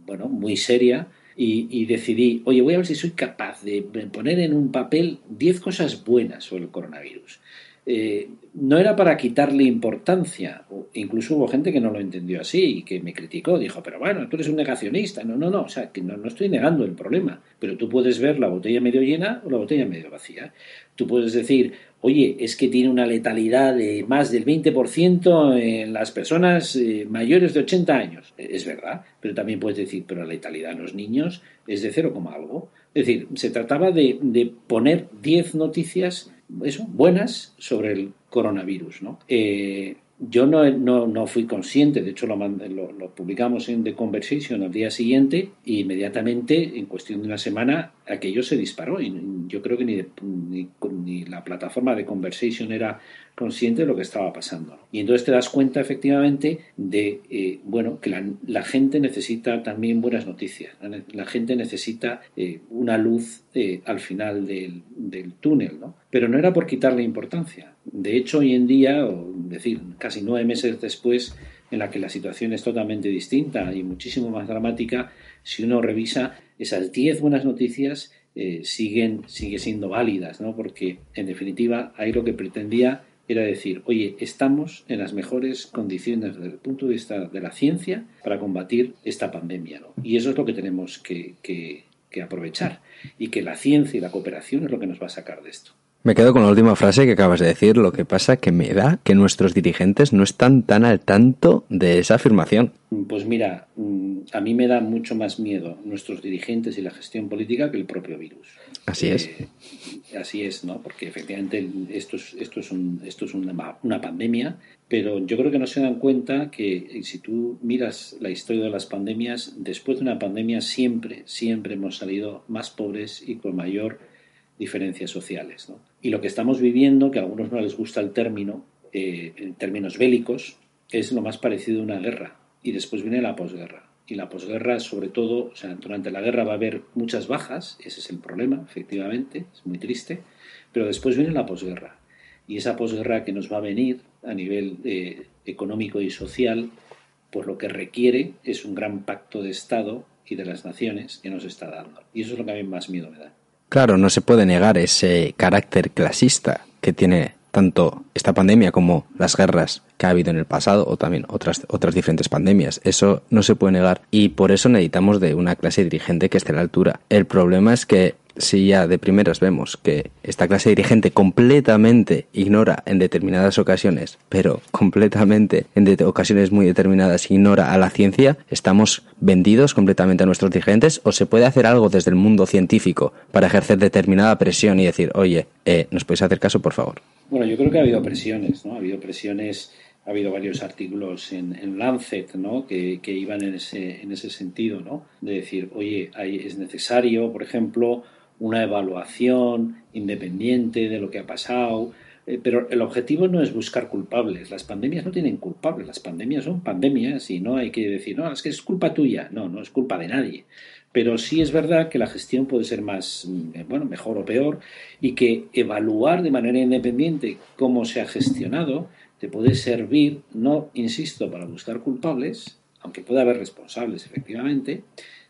S4: bueno, muy seria y, decidí, oye, voy a ver si soy capaz de poner en un papel 10 cosas buenas sobre el coronavirus. Eh, no era para quitarle importancia, incluso hubo gente que no lo entendió así y que me criticó, dijo, pero bueno, tú eres un negacionista, no, no, no, o sea, que no, no estoy negando el problema, pero tú puedes ver la botella medio llena o la botella medio vacía. Tú puedes decir, oye, es que tiene una letalidad de más del 20% en las personas eh, mayores de 80 años. E, es verdad, pero también puedes decir, pero la letalidad en los niños es de 0, algo. Es decir, se trataba de, poner 10 noticias eso, buenas sobre el coronavirus. ¿no? Eh, yo no, no, no, fui consciente, de hecho lo, lo, publicamos en The Conversation al día siguiente y inmediatamente, en cuestión de una semana, aquello se disparó. Yo creo que ni, ni, ni la plataforma de Conversation era consciente de lo que estaba pasando. Y entonces te das cuenta efectivamente de eh, bueno que la, gente necesita también buenas noticias. La, gente necesita eh, una luz eh, al final del, del, túnel, ¿no? Pero no era por quitarle importancia. De hecho, hoy en día, o decir, casi nueve meses después, en la que la situación es totalmente distinta y muchísimo más dramática, si uno revisa esas diez buenas noticias, siguen sigue siendo válidas, ¿no? Porque en definitiva ahí lo que pretendía era decir, oye, estamos en las mejores condiciones desde el punto de vista de la ciencia para combatir esta pandemia. ¿no? Y eso es lo que tenemos que, que aprovechar y que la ciencia y la cooperación es lo que nos va a sacar de esto.
S3: Me quedo con la última frase que acabas de decir, lo que pasa que me da que nuestros dirigentes no están tan al tanto de esa afirmación.
S4: Pues mira, mm, a mí me da mucho más miedo nuestros dirigentes y la gestión política que el propio virus.
S3: Así es.
S4: Eh, así es, ¿no? Porque efectivamente esto es, esto es, esto es una, una, pandemia, pero yo creo que no se dan cuenta que si tú miras la historia de las pandemias, después de una pandemia siempre, siempre hemos salido más pobres y con mayor diferencias sociales. ¿no? Y lo que estamos viviendo, que a algunos no les gusta el término, eh, en términos bélicos, es lo más parecido a una guerra. Y después viene la posguerra. Y la posguerra, sobre todo, o sea, durante la guerra va a haber muchas bajas, ese es el problema, efectivamente, es muy triste, pero después viene la posguerra. Y esa posguerra que nos va a venir a nivel eh, económico y social, pues lo que requiere es un gran pacto de Estado y de las naciones que nos está dando. Y eso es lo que a mí más miedo me da.
S3: Claro, no se puede negar ese carácter clasista que tiene tanto esta pandemia como las guerras que ha habido en el pasado o también otras, otras diferentes pandemias. Eso no se puede negar y por eso necesitamos de una clase dirigente que esté a la altura. El problema es que si ya de primeras vemos que esta clase dirigente completamente ignora en determinadas ocasiones, pero completamente en ocasiones muy determinadas ignora a la ciencia, estamos vendidos completamente a nuestros dirigentes o se puede hacer algo desde el mundo científico para ejercer determinada presión y decir, oye, eh, ¿nos podéis hacer caso, por favor?
S4: Bueno, yo creo que ha habido presiones, ¿no? Ha habido presiones ha habido varios artículos en, Lancet ¿no? que, que, iban en ese, en ese sentido, ¿no? de decir, oye, es necesario, por ejemplo, una evaluación independiente de lo que ha pasado, eh, pero el objetivo no es buscar culpables. Las pandemias no tienen culpables. Las pandemias son pandemias y no hay que decir, no, es que es culpa tuya. No, no es culpa de nadie. Pero sí es verdad que la gestión puede ser más, mm, bueno, mejor o peor y que evaluar de manera independiente cómo se ha gestionado te puede servir, no, insisto, para buscar culpables, aunque pueda haber responsables efectivamente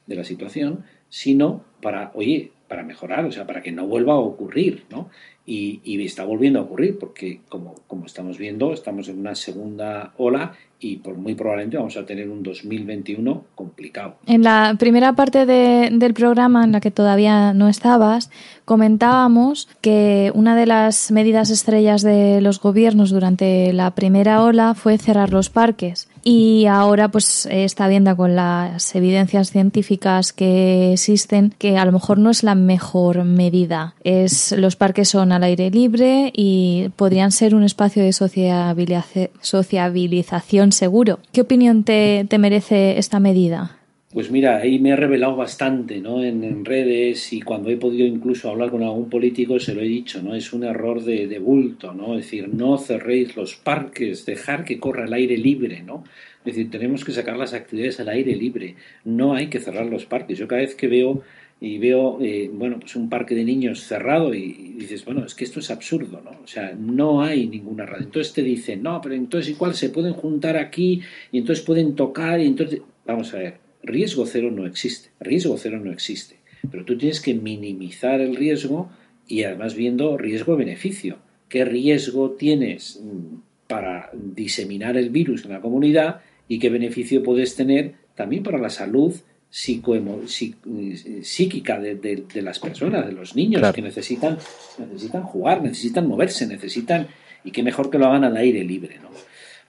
S4: de la situación, sino para, oye, para mejorar, o sea, para que no vuelva a ocurrir, ¿no? Y, está volviendo a ocurrir, porque como, estamos viendo, estamos en una segunda ola y por muy probablemente vamos a tener un 2021 complicado.
S2: En la primera parte del programa, en la que todavía no estabas, comentábamos que una de las medidas estrellas de los gobiernos durante la primera ola fue cerrar los parques. Y ahora pues está viendo con las evidencias científicas que existen que a lo mejor no es la mejor medida. Es los parques son al aire libre y podrían ser un espacio de sociabilización seguro. ¿Qué opinión te, te merece esta medida?
S4: Pues mira, ahí me he revelado bastante, ¿no? En, redes y cuando he podido incluso hablar con algún político se lo he dicho, ¿no? Es un error de, de, bulto, ¿no? Es decir, no cerréis los parques, dejar que corra el aire libre, ¿no? Es decir, tenemos que sacar las actividades al aire libre, no hay que cerrar los parques. Yo cada vez que veo y veo, eh, bueno, pues un parque de niños cerrado y, dices, bueno, es que esto es absurdo, ¿no? O sea, no hay ninguna razón. Entonces te dicen, no, pero entonces igual se pueden juntar aquí y entonces pueden tocar y entonces, vamos a ver, riesgo cero no existe, riesgo cero no existe, pero tú tienes que minimizar el riesgo y además viendo riesgo-beneficio. ¿Qué riesgo tienes mm, para diseminar el virus en la comunidad y qué beneficio puedes tener también para la salud psíquica de, las personas, de los niños que necesitan, necesitan jugar, necesitan moverse, necesitan, y qué mejor que lo hagan al aire libre, ¿no?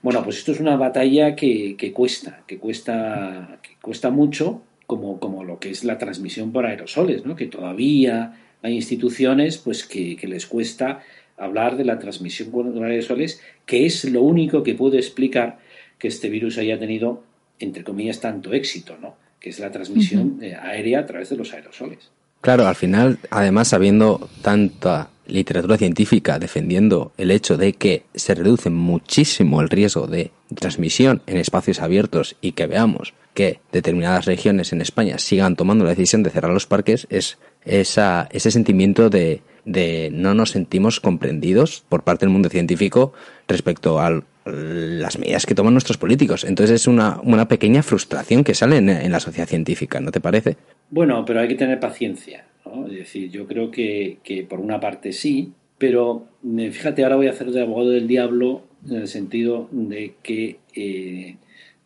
S4: Bueno, pues esto es una batalla que, cuesta, que cuesta, que cuesta mucho, como, como lo que es la transmisión por aerosoles, ¿no? que todavía hay instituciones pues que, les cuesta hablar de la transmisión por aerosoles, que es lo único que puede explicar que este virus haya tenido, entre comillas, tanto éxito, ¿no? que es la transmisión eh, aérea a través de los aerosoles.
S3: Claro, al final, además, habiendo tanta literatura científica defendiendo el hecho de que se reduce muchísimo el riesgo de transmisión en espacios abiertos y que veamos que determinadas regiones en España sigan tomando la decisión de cerrar los parques, es esa, ese sentimiento de, de no nos sentimos comprendidos por parte del mundo científico respecto a las medidas que toman nuestros políticos. Entonces es una, una pequeña frustración que sale en, en la sociedad científica, ¿no te parece?
S4: Bueno, pero hay que tener paciencia es decir, yo creo que, por una parte sí, pero eh, fíjate, ahora voy a hacer de abogado del diablo en el sentido de que, eh,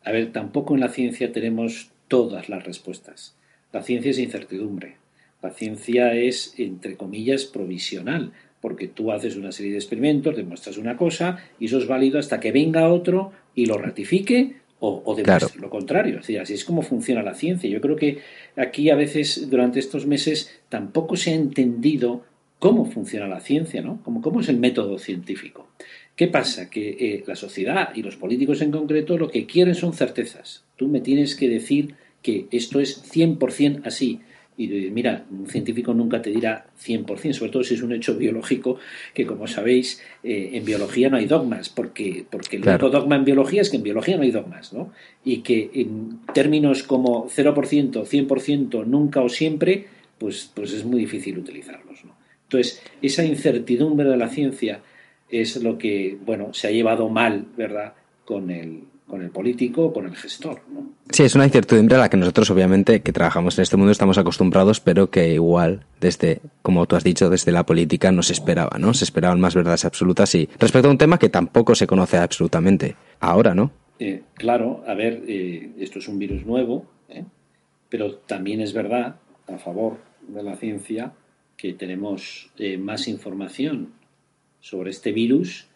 S4: a ver, tampoco en la ciencia tenemos todas las respuestas. La ciencia es incertidumbre. La ciencia es, entre comillas, provisional, porque tú haces una serie de experimentos, demuestras una cosa y eso es válido hasta que venga otro y lo ratifique o, o lo contrario. Es así es como funciona la ciencia. Yo creo que aquí a veces durante estos meses tampoco se ha entendido cómo funciona la ciencia, ¿no? Cómo, cómo es el método científico. ¿Qué pasa? Que eh, la sociedad y los políticos en concreto lo que quieren son certezas. Tú me tienes que decir que esto es 100% así. Y mira, un científico nunca te dirá 100%, sobre todo si es un hecho biológico, que como sabéis, eh, en biología no hay dogmas, porque, porque el único dogma en biología es que en biología no hay dogmas, ¿no? Y que en términos como 0%, 100%, nunca o siempre, pues, pues es muy difícil utilizarlos, ¿no? Entonces, esa incertidumbre de la ciencia es lo que, bueno, se ha llevado mal, ¿verdad?, con el, con el político o con el gestor. ¿no?
S3: Sí, es una incertidumbre a la que nosotros obviamente que trabajamos en este mundo estamos acostumbrados, pero que igual desde, como tú has dicho, desde la política no se esperaba, ¿no? Se esperaban más verdades absolutas y respecto a un tema que tampoco se conoce absolutamente ahora, ¿no?
S4: Eh, claro, a ver, eh, esto es un virus nuevo, ¿eh? pero también es verdad, a favor de la ciencia, que tenemos más información sobre este virus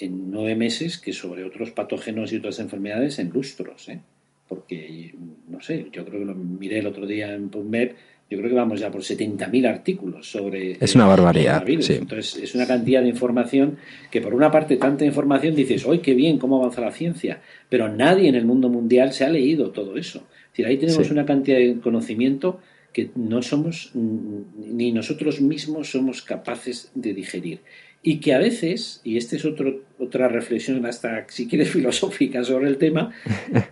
S4: en nueve meses que sobre otros patógenos y otras enfermedades en lustros. ¿eh? Porque, no sé, yo creo que lo miré el otro día en PubMed, yo creo que vamos ya por 70.000 artículos sobre...
S3: Es una barbaridad.
S4: Sí. Entonces, es una cantidad de información que, por una parte, tanta información dices, ¡ay, qué bien, cómo avanza la ciencia! Pero nadie en el mundo mundial se ha leído todo eso. Es decir, ahí tenemos una cantidad de conocimiento que no somos, ni nosotros mismos somos capaces de digerir. Y que a veces, y esta es otro, otra reflexión hasta, si quieres, filosófica sobre el tema,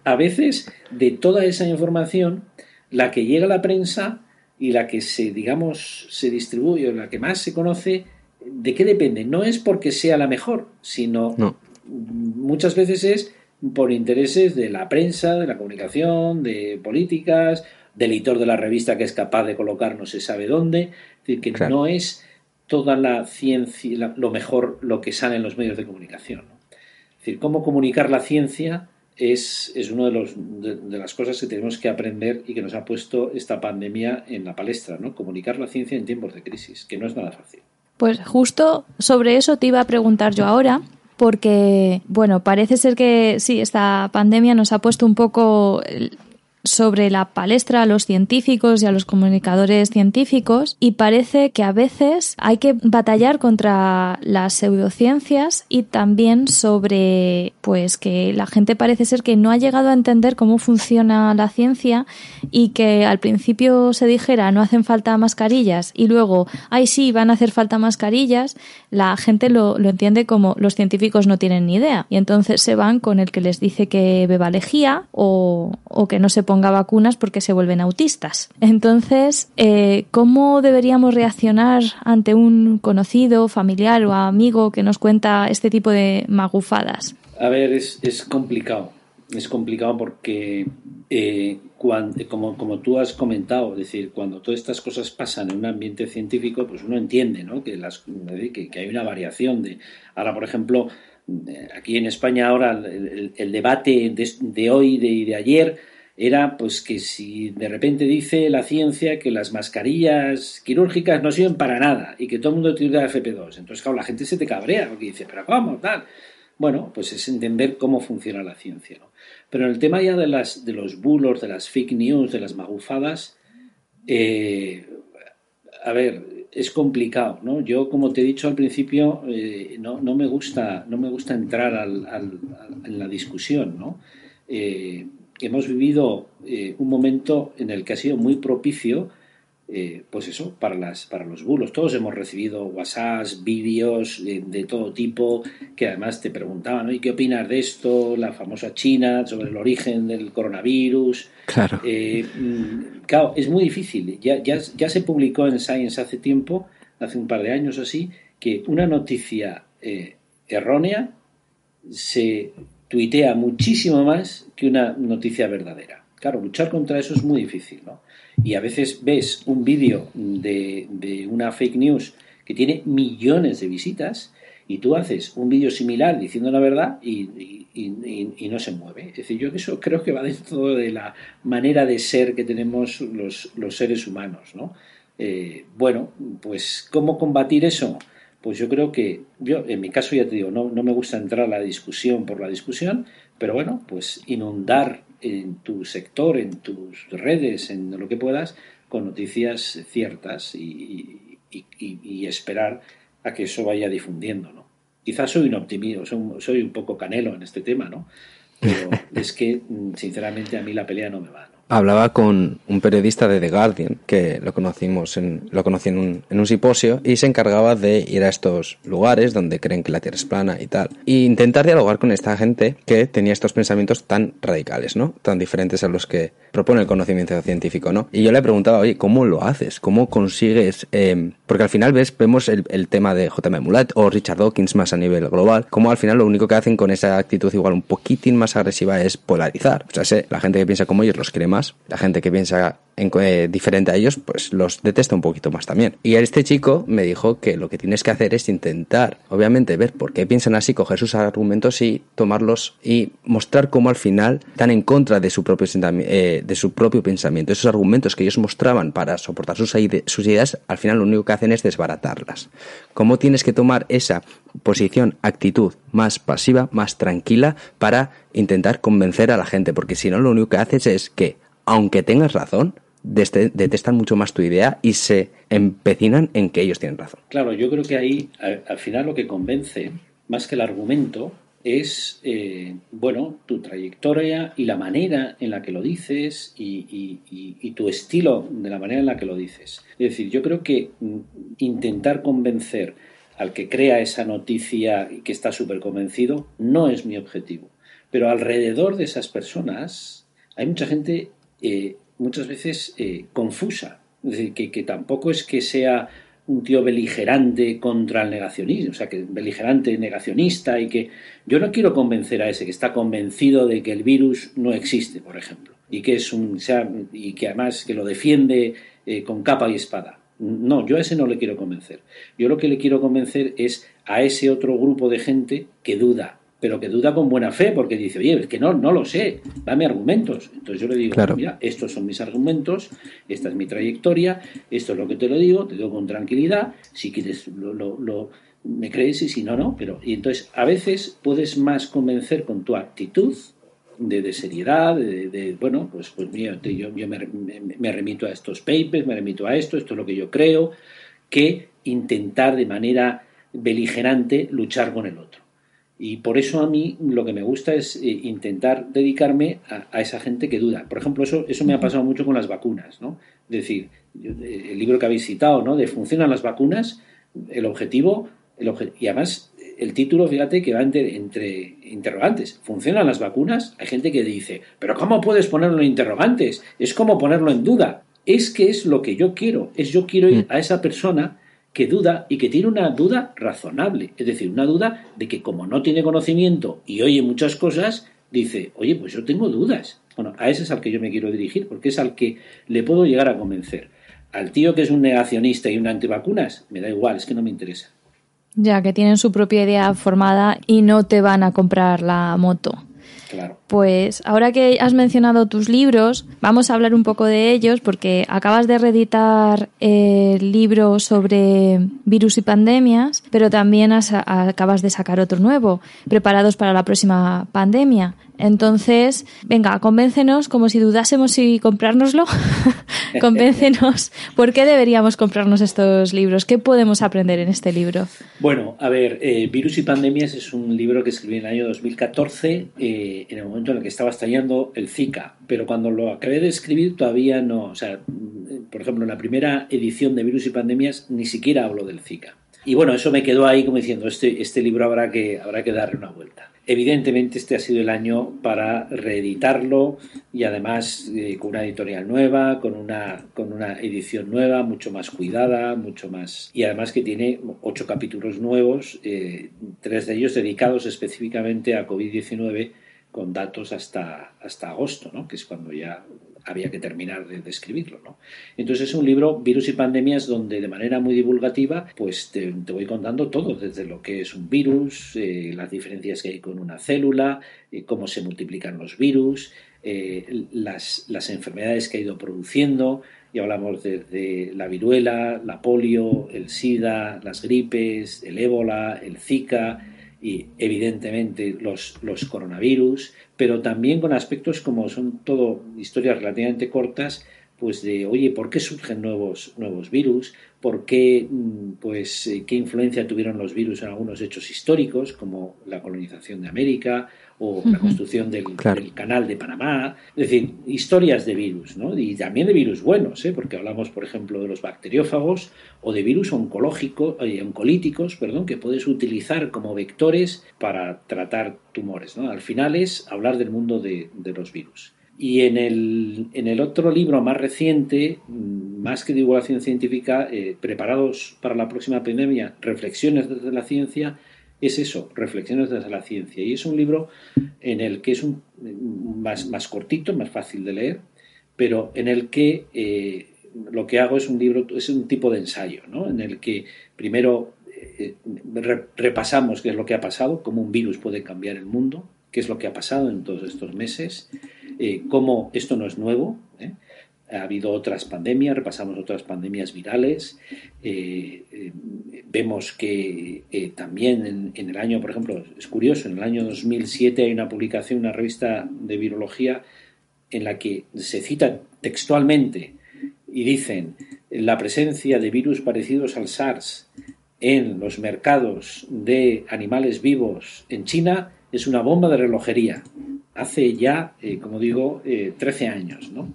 S4: a veces de toda esa información, la que llega a la prensa y la que se, digamos, se distribuye, o la que más se conoce, ¿de qué depende? No es porque sea la mejor, sino muchas veces es por intereses de la prensa, de la comunicación, de políticas, del editor de la revista que es capaz de colocar no se sabe dónde. Es decir, que no es toda la ciencia, lo mejor lo que sale en los medios de comunicación. Es decir, cómo comunicar la ciencia es, es una de, de, las cosas que tenemos que aprender y que nos ha puesto esta pandemia en la palestra, ¿no? Comunicar la ciencia en tiempos de crisis, que no es nada fácil.
S2: Pues justo sobre eso te iba a preguntar yo ahora, porque, bueno, parece ser que sí, esta pandemia nos ha puesto un poco sobre la palestra a los científicos y a los comunicadores científicos y parece que a veces hay que batallar contra las pseudociencias y también sobre pues que la gente parece ser que no ha llegado a entender cómo funciona la ciencia y que al principio se dijera no hacen falta mascarillas y luego ay sí van a hacer falta mascarillas la gente lo, lo entiende como los científicos no tienen ni idea y entonces se van con el que les dice que beba lejía o, o que no se ponga vacunas porque se vuelven autistas. Entonces, eh, ¿cómo deberíamos reaccionar ante un conocido, familiar o amigo que nos cuenta este tipo de magufadas?
S4: A ver, es, complicado. Es complicado porque, eh, como, tú has comentado, es decir, cuando todas estas cosas pasan en un ambiente científico, pues uno entiende ¿no? que, las, que, hay una variación de... Ahora, por ejemplo, aquí en España ahora el, debate de, hoy y de, ayer era pues que si de repente dice la ciencia que las mascarillas quirúrgicas no sirven para nada y que todo el mundo tiene FP2, entonces claro, la gente se te cabrea porque dice, pero ¿cómo? Tal. Bueno, pues es entender cómo funciona la ciencia. ¿no? Pero en el tema ya de, las, de los bulos, de las fake news, de las magufadas, eh, a ver, es complicado, ¿no? Yo, como te he dicho al principio, eh, no, no, me gusta, no me gusta entrar al, en la discusión, ¿no? Eh, hemos vivido eh, un momento en el que ha sido muy propicio, eh, pues eso, para, las, para los bulos. Todos hemos recibido WhatsApps, vídeos de, todo tipo, que además te preguntaban, ¿y qué opinas de esto? La famosa China, sobre el origen del coronavirus.
S3: Claro.
S4: Eh, mm, claro, es muy difícil. Ya, ya, ya se publicó en Science hace tiempo, hace un par de años o así, que una noticia errónea se tuitea muchísimo más que una noticia verdadera. Claro, luchar contra eso es muy difícil, ¿no? Y a veces ves un vídeo de, de una fake news que tiene millones de visitas y tú haces un vídeo similar diciendo la verdad y, no se mueve. Es decir, yo eso creo que va dentro de la manera de ser que tenemos los, los seres humanos, ¿no? Eh, bueno, pues ¿cómo combatir eso? Pues yo creo que, yo en mi caso ya te digo, no, no me gusta entrar a la discusión por la discusión, pero bueno, pues inundar en tu sector, en tus redes, en lo que puedas, con noticias ciertas y, y, y, y esperar a que eso vaya difundiendo, ¿no? Quizás soy un optimista, soy, soy un poco canelo en este tema, ¿no? Pero es que, sinceramente, a mí la pelea no me va, ¿no?
S3: Hablaba con un periodista de The Guardian, que lo conocimos en, lo conocí en un, en un simposio, y se encargaba de ir a estos lugares donde creen que la Tierra es plana y tal, e intentar dialogar con esta gente que tenía estos pensamientos tan radicales, ¿no? Tan diferentes a los que propone el conocimiento científico, ¿no? Y yo le preguntaba, oye, ¿cómo lo haces? ¿Cómo consigues...? Eh, porque al final ves, vemos el, el tema de J.M. Mulat o Richard Dawkins más a nivel global, como al final lo único que hacen con esa actitud igual un poquitín más agresiva es polarizar. O sea, sé, la gente que piensa como ellos los quiere más, la gente que piensa en, eh, diferente a ellos, pues los detesta un poquito más también. Y este chico me dijo que lo que tienes que hacer es intentar, obviamente, ver por qué piensan así, coger sus argumentos y tomarlos y mostrar cómo al final están en contra de su propio, eh, de su propio pensamiento. Esos argumentos que ellos mostraban para soportar sus, sus ideas, al final lo único que hacen es desbaratarlas. ¿Cómo tienes que tomar esa posición, actitud más pasiva, más tranquila para intentar convencer a la gente? Porque si no, lo único que haces es que, aunque tengas razón, detestan mucho más tu idea y se empecinan en que ellos tienen razón.
S4: Claro, yo creo que ahí al, al final lo que convence, más que el argumento, es, eh, bueno, tu trayectoria y la manera en la que lo dices y, tu estilo de la manera en la que lo dices. Es decir, yo creo que mm, intentar convencer al que crea esa noticia y que está súper convencido no es mi objetivo. Pero alrededor de esas personas hay mucha gente eh, muchas veces eh, confusa. Es que, tampoco es que sea un tío beligerante contra el negacionismo, o sea, que beligerante negacionista y que yo no quiero convencer a ese que está convencido de que el virus no existe, por ejemplo, y que es un y que además que lo defiende eh, con capa y espada. No, yo a ese no le quiero convencer. Yo lo que le quiero convencer es a ese otro grupo de gente que duda, pero que duda con buena fe, porque dice, oye, es que no, no lo sé, dame argumentos. Entonces yo le digo, mira, estos son mis argumentos, esta es mi trayectoria, esto es lo que te lo digo, te digo con tranquilidad, si quieres lo, lo, me crees y si no, no. Pero, y entonces a veces puedes más convencer con tu actitud de, de seriedad, de, bueno, pues, pues mira, yo, yo me, me remito a estos papers, me remito a esto, esto es lo que yo creo, que intentar de manera beligerante luchar con el otro. Y por eso a mí lo que me gusta es eh, intentar dedicarme a, esa gente que duda. Por ejemplo, eso, eso me ha pasado mucho con las vacunas, ¿no? Es decir, eh, el libro que habéis citado, ¿no? De ¿funcionan las vacunas? El objetivo, el y además el título, fíjate, que va entre, entre, interrogantes. ¿Funcionan las vacunas? Hay gente que dice, pero ¿cómo puedes ponerlo en interrogantes? Es como ponerlo en duda. Es que es lo que yo quiero. Es yo quiero ir mm. a esa persona que duda y que tiene una duda razonable, es decir, una duda de que como no tiene conocimiento y oye muchas cosas, dice, oye, pues yo tengo dudas. Bueno, a ese es al que yo me quiero dirigir, porque es al que le puedo llegar a convencer. Al tío que es un negacionista y un antivacunas, me da igual, es que no me interesa.
S2: Ya, que tienen su propia idea formada y no te van a comprar la moto. Pues ahora que has mencionado tus libros, vamos a hablar un poco de ellos porque acabas de reeditar el libro sobre virus y pandemias, pero también acabas de sacar otro nuevo, preparados para la próxima pandemia. Entonces, venga, convéncenos, como si dudásemos si comprárnoslo, convéncenos por qué deberíamos comprarnos estos libros, qué podemos aprender en este libro.
S4: Bueno, a ver, eh, Virus y Pandemias es un libro que escribí en el año 2014, eh, en el momento en el que estaba estallando el Zika, pero cuando lo acabé de escribir todavía no, o sea, por ejemplo, en la primera edición de Virus y Pandemias ni siquiera hablo del Zika. Y bueno, eso me quedó ahí como diciendo, este, este libro habrá que, habrá que darle una vuelta. Evidentemente este ha sido el año para reeditarlo y además eh, con una editorial nueva, con una, con una edición nueva, mucho más cuidada, mucho más... Y además que tiene ocho capítulos nuevos, eh, tres de ellos dedicados específicamente a COVID-19 con datos hasta, hasta agosto, ¿no? que es cuando ya había que terminar de, escribirlo. ¿no? Entonces es un libro, Virus y Pandemias, donde de manera muy divulgativa pues te, voy contando todo, desde lo que es un virus, eh, las diferencias que hay con una célula, eh, cómo se multiplican los virus, eh, las, las enfermedades que ha ido produciendo, y hablamos desde la viruela, la polio, el SIDA, las gripes, el ébola, el Zika, y evidentemente los, los coronavirus, pero también con aspectos como son todo historias relativamente cortas, pues de, oye, ¿por qué surgen nuevos, nuevos virus? ¿Por qué, mm, pues, eh, qué influencia tuvieron los virus en algunos hechos históricos, como la colonización de América o la construcción del, canal de Panamá, es decir, historias de virus, ¿no? Y también de virus buenos, ¿eh? porque hablamos, por ejemplo, de los bacteriófagos o de virus oncológicos, eh, oncolíticos, perdón, que puedes utilizar como vectores para tratar tumores, ¿no? Al final es hablar del mundo de, los virus. Y en el, en el, otro libro más reciente, mm, más que divulgación científica, eh, preparados para la próxima pandemia, reflexiones desde la ciencia, es eso, Reflexiones desde la ciencia. Y es un libro en el que es un, más, más cortito, más fácil de leer, pero en el que eh, lo que hago es un libro, es un tipo de ensayo, ¿no? en el que primero eh, repasamos qué es lo que ha pasado, cómo un virus puede cambiar el mundo, qué es lo que ha pasado en todos estos meses, eh, cómo esto no es nuevo, ha habido otras pandemias, repasamos otras pandemias virales. Eh, eh, vemos que eh, también en, el año, por ejemplo, es curioso, en el año 2007 hay una publicación, una revista de virología, en la que se cita textualmente y dicen la presencia de virus parecidos al SARS en los mercados de animales vivos en China es una bomba de relojería. Hace ya, eh, como digo, 13 eh, años. ¿no?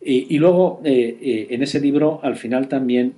S4: Y, luego, eh, en ese libro, al final también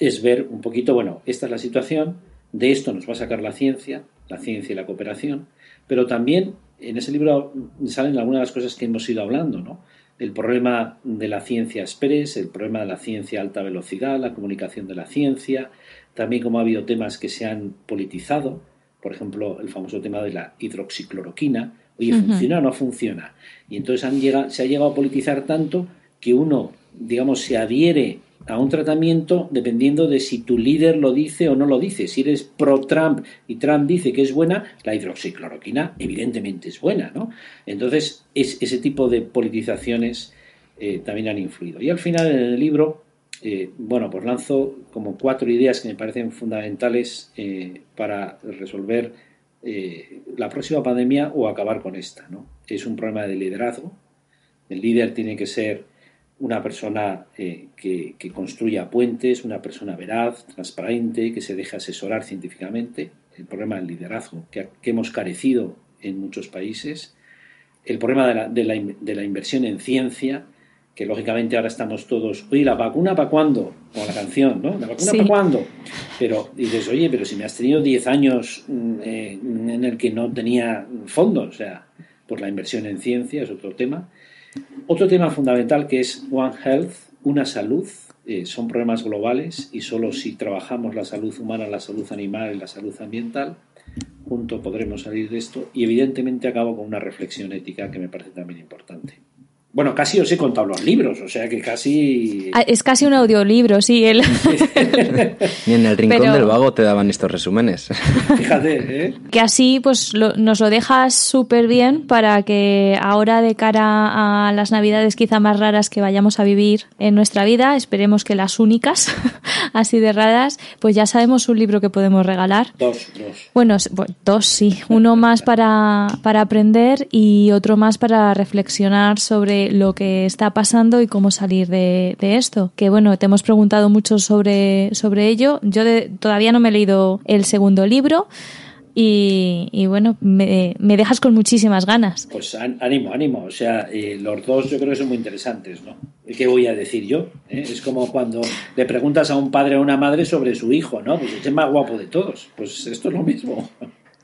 S4: es ver un poquito, bueno, esta es la situación, de esto nos va a sacar la ciencia, la ciencia y la cooperación, pero también en ese libro salen algunas de las cosas que hemos ido hablando, ¿no? El problema de la ciencia express, el problema de la ciencia alta velocidad, la comunicación de la ciencia, también como ha habido temas que se han politizado, por ejemplo, el famoso tema de la hidroxicloroquina. Oye, ¿funciona o no funciona? Y entonces han llegado, se ha llegado a politizar tanto que uno, digamos, se adhiere a un tratamiento dependiendo de si tu líder lo dice o no lo dice. Si eres pro-Trump y Trump dice que es buena, la hidroxicloroquina evidentemente es buena, ¿no? Entonces, es, ese tipo de politizaciones eh, también han influido. Y al final, en el libro, eh, bueno, pues lanzo como cuatro ideas que me parecen fundamentales eh, para resolver eh, la próxima pandemia o acabar con esta. Es un problema de liderazgo. El líder tiene que ser una persona que, construya puentes, una persona veraz, transparente, que se deje asesorar científicamente. El problema del liderazgo que, hemos carecido en muchos países. El problema de la inversión en ciencia que lógicamente ahora estamos todos, oye, ¿la vacuna para cuándo? Como la canción, ¿no? ¿La vacuna para cuándo? Pero dices, oye, pero si me has tenido 10 años mm, eh, en el que no tenía fondos, o sea, por la inversión en ciencia es otro tema. Otro tema fundamental que es One Health, una salud, eh, son problemas globales y solo si trabajamos la salud humana, la salud animal y la salud ambiental, junto podremos salir de esto. Y evidentemente acabo con una reflexión ética que me parece también importante. Bueno, casi os he contado los libros, o sea que casi...
S2: Ah, es casi un audiolibro, sí. Él.
S3: Ni en el rincón del vago te daban estos resúmenes.
S2: Fíjate, ¿eh? Que así pues nos lo dejas súper bien para que ahora de cara a las navidades quizá más raras que vayamos a vivir en nuestra vida, esperemos que las únicas, así de raras, pues ya sabemos un libro que podemos regalar.
S4: Dos, dos.
S2: Bueno, dos sí. Uno más para, para aprender y otro más para reflexionar sobre lo que está pasando y cómo salir de, esto. Que bueno, te hemos preguntado mucho sobre, sobre ello. Yo todavía no me he leído el segundo libro. Y, bueno, me, dejas con muchísimas ganas.
S4: Pues ánimo, ánimo. O sea, eh, los dos yo creo que son muy interesantes, ¿no? ¿Qué voy a decir yo? ¿Eh? Es como cuando le preguntas a un padre o a una madre sobre su hijo, ¿no? Pues es el más guapo de todos. Pues esto es lo mismo.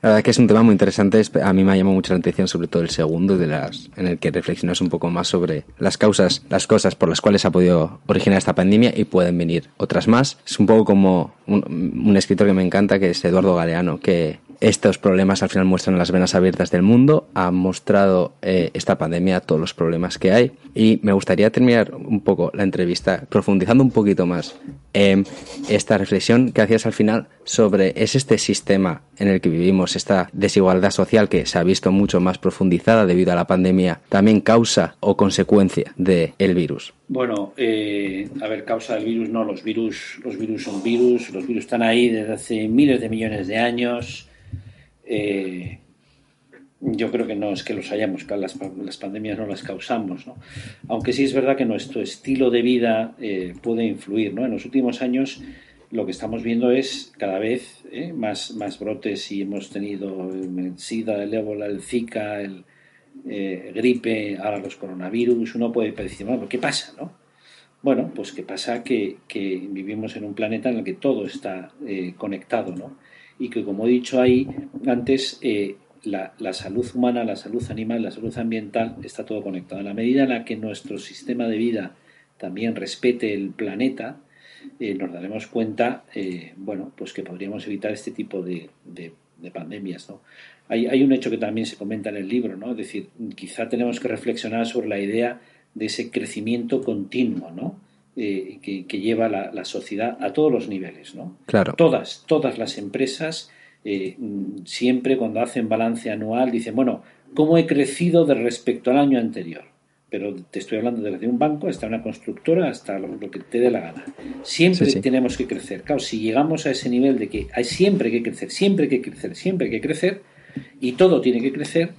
S3: La verdad que es un tema muy interesante. A mí me ha llamado mucho la atención, sobre todo el segundo, de las, en el que reflexionas un poco más sobre las causas, las cosas por las cuales ha podido originar esta pandemia y pueden venir otras más. Es un poco como un, un escritor que me encanta, que es Eduardo Galeano, que estos problemas al final muestran las venas abiertas del mundo, ha mostrado eh, esta pandemia todos los problemas que hay y me gustaría terminar un poco la entrevista profundizando un poquito más en esta reflexión que hacías al final sobre es este sistema en el que vivimos, esta desigualdad social que se ha visto mucho más profundizada debido a la pandemia, también causa o consecuencia del el virus.
S4: Bueno, eh, a ver, causa del virus no, los virus, los virus son virus, los virus están ahí desde hace miles de millones de años eh, yo creo que no es que los hayamos, las, las pandemias no las causamos, ¿no? aunque sí es verdad que nuestro estilo de vida eh, puede influir. ¿no? En los últimos años lo que estamos viendo es cada vez eh, más, más brotes y hemos tenido el SIDA, el ébola, el Zika, el gripe, ahora los coronavirus. Uno puede decir, bueno, ¿qué pasa? ¿no? Bueno, pues qué pasa que, que, vivimos en un planeta en el que todo está conectado, ¿no? Y que, como he dicho ahí antes, eh, la, salud humana, la salud animal, la salud ambiental está todo conectado. En la medida en la que nuestro sistema de vida también respete el planeta, eh, nos daremos cuenta, eh, bueno, pues que podríamos evitar este tipo de, pandemias. Hay, hay, un hecho que también se comenta en el libro, ¿no? Es decir, quizá tenemos que reflexionar sobre la idea de ese crecimiento continuo, ¿no? Eh, que, lleva la, sociedad a todos los niveles, ¿no?
S3: Claro.
S4: Todas, todas las empresas eh, siempre cuando hacen balance anual dicen, bueno, ¿cómo he crecido de respecto al año anterior? Pero te estoy hablando desde un banco hasta una constructora, hasta lo, que te dé la gana. Siempre tenemos que crecer. Claro, si llegamos a ese nivel de que hay siempre que crecer, siempre que crecer, siempre que crecer, y todo tiene que crecer,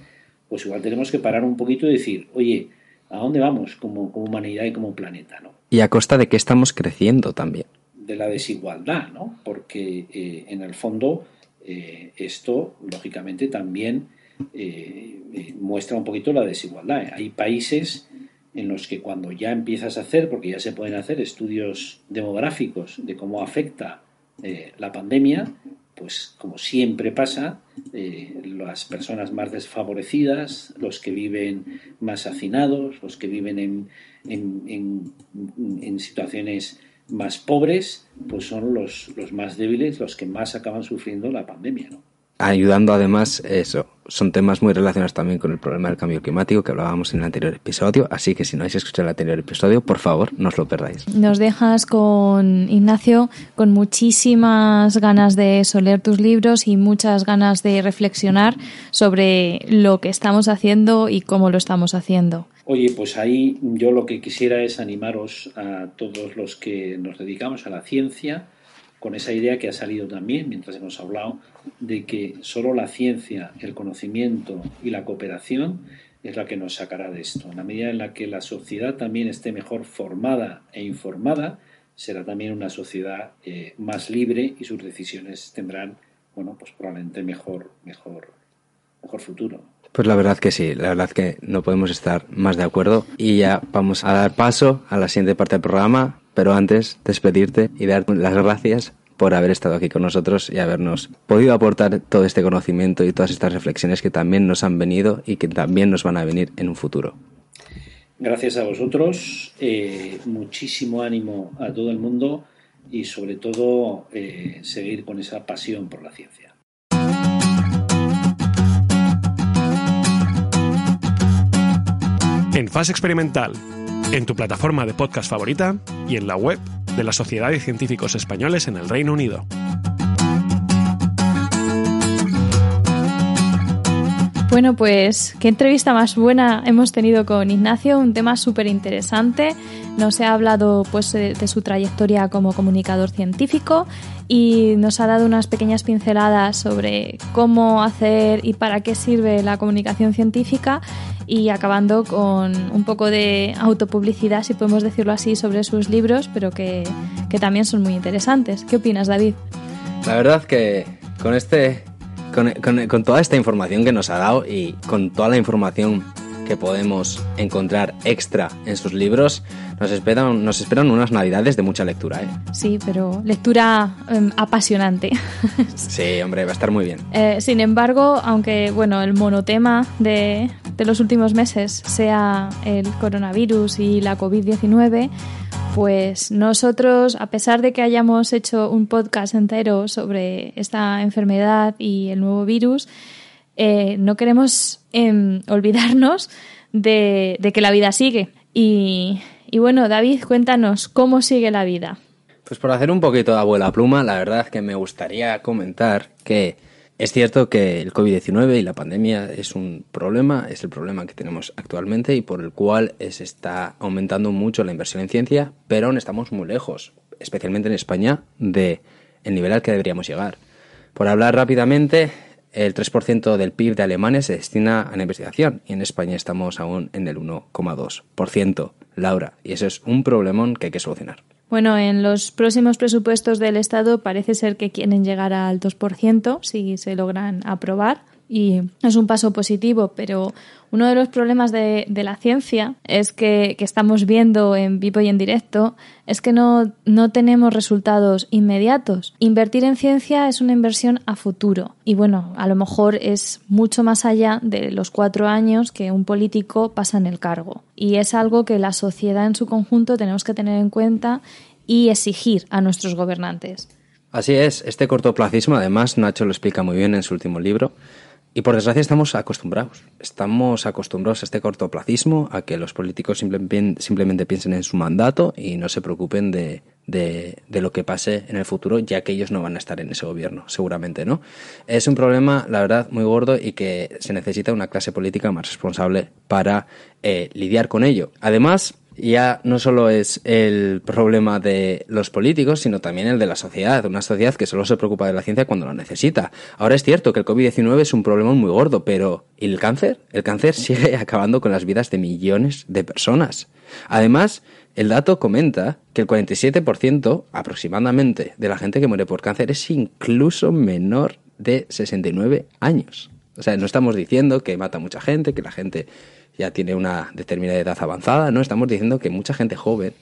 S4: pues igual tenemos que parar un poquito y decir, oye, ¿a dónde vamos como, como humanidad y como planeta? ¿no?
S3: Y a costa de que estamos creciendo también.
S4: De la desigualdad, ¿no? Porque eh, en el fondo Eh, esto, lógicamente, también eh, muestra un poquito la desigualdad. Hay países en los que cuando ya empiezas a hacer, porque ya se pueden hacer estudios demográficos de cómo afecta la pandemia, pues como siempre pasa, eh, las personas más desfavorecidas, los que viven más hacinados, los que viven en, situaciones más pobres, pues son los, los más débiles, los que más acaban sufriendo la pandemia. ¿no?
S3: Ayudando además eso. Son temas muy relacionados también con el problema del cambio climático que hablábamos en el anterior episodio, así que si no habéis escuchado el anterior episodio, por favor, no os lo perdáis.
S2: Nos dejas con Ignacio con muchísimas ganas de leer tus libros y muchas ganas de reflexionar sobre lo que estamos haciendo y cómo lo estamos haciendo.
S4: Oye, pues ahí yo lo que quisiera es animaros a todos los que nos dedicamos a la ciencia, con esa idea que ha salido también mientras hemos hablado de que solo la ciencia, el conocimiento y la cooperación es la que nos sacará de esto. En la medida en la que la sociedad también esté mejor formada e informada, será también una sociedad eh, más libre y sus decisiones tendrán, bueno, pues probablemente mejor, mejor, mejor futuro.
S3: Pues la verdad que sí, la verdad que no podemos estar más de acuerdo. Y ya vamos a dar paso a la siguiente parte del programa, pero antes despedirte y darte las gracias por haber estado aquí con nosotros y habernos podido aportar todo este conocimiento y todas estas reflexiones que también nos han venido y que también nos van a venir en un futuro.
S4: Gracias a vosotros, eh, muchísimo ánimo a todo el mundo y sobre todo eh, seguir con esa pasión por la ciencia.
S1: En fase experimental en tu plataforma de podcast favorita y en la web de la Sociedad de Científicos Españoles en el Reino Unido.
S2: Bueno, pues qué entrevista más buena hemos tenido con Ignacio, un tema súper interesante. Nos ha hablado pues, de, su trayectoria como comunicador científico y nos ha dado unas pequeñas pinceladas sobre cómo hacer y para qué sirve la comunicación científica y acabando con un poco de autopublicidad, si podemos decirlo así, sobre sus libros, pero que, que también son muy interesantes. ¿Qué opinas, David?
S3: La verdad que con este con, con, toda esta información que nos ha dado y con toda la información que podemos encontrar extra en sus libros, nos esperan, nos esperan unas navidades de mucha lectura. ¿eh?
S2: Sí, pero lectura em, apasionante.
S3: sí, hombre, va a estar muy bien.
S2: Eh, sin embargo, aunque bueno, el monotema de, de los últimos meses sea el coronavirus y la COVID-19, pues nosotros, a pesar de que hayamos hecho un podcast entero sobre esta enfermedad y el nuevo virus, eh, no queremos em, olvidarnos de, que la vida sigue. Y, bueno, David, cuéntanos cómo sigue la vida.
S3: Pues por hacer un poquito de abuela pluma, la verdad que me gustaría comentar que es cierto que el COVID-19 y la pandemia es un problema, es el problema que tenemos actualmente y por el cual se está aumentando mucho la inversión en ciencia, pero aún estamos muy lejos, especialmente en España, de el nivel al que deberíamos llegar. Por hablar rápidamente, el 3% del PIB de Alemania se destina a la investigación y en España estamos aún en el 1,2%, Laura, y eso es un problemón que hay que solucionar.
S2: Bueno, en los próximos presupuestos del Estado parece ser que quieren llegar al 2% si se logran aprobar y es un paso positivo, pero uno de los problemas de, la ciencia es que, que, estamos viendo en vivo y en directo es que no, no tenemos resultados inmediatos. Invertir en ciencia es una inversión a futuro y bueno, a lo mejor es mucho más allá de los cuatro años que un político pasa en el cargo. Y es algo que la sociedad en su conjunto tenemos que tener en cuenta y exigir a nuestros gobernantes.
S3: Así es, este cortoplacismo, además, Nacho lo explica muy bien en su último libro, y por desgracia estamos acostumbrados. Estamos acostumbrados a este cortoplacismo, a que los políticos simplemente, piensen en su mandato y no se preocupen de, de, lo que pase en el futuro, ya que ellos no van a estar en ese gobierno, seguramente, ¿no? Es un problema, la verdad, muy gordo y que se necesita una clase política más responsable para eh, lidiar con ello. Además, ya no solo es el problema de los políticos, sino también el de la sociedad, una sociedad que solo se preocupa de la ciencia cuando la necesita. Ahora es cierto que el COVID-19 es un problema muy gordo, pero ¿y el cáncer? El cáncer sigue acabando con las vidas de millones de personas. Además, el dato comenta que el 47% aproximadamente de la gente que muere por cáncer es incluso menor de 69 años. O sea, no estamos diciendo que mata mucha gente, que la gente ya tiene una determinada edad avanzada, no, estamos diciendo que mucha gente joven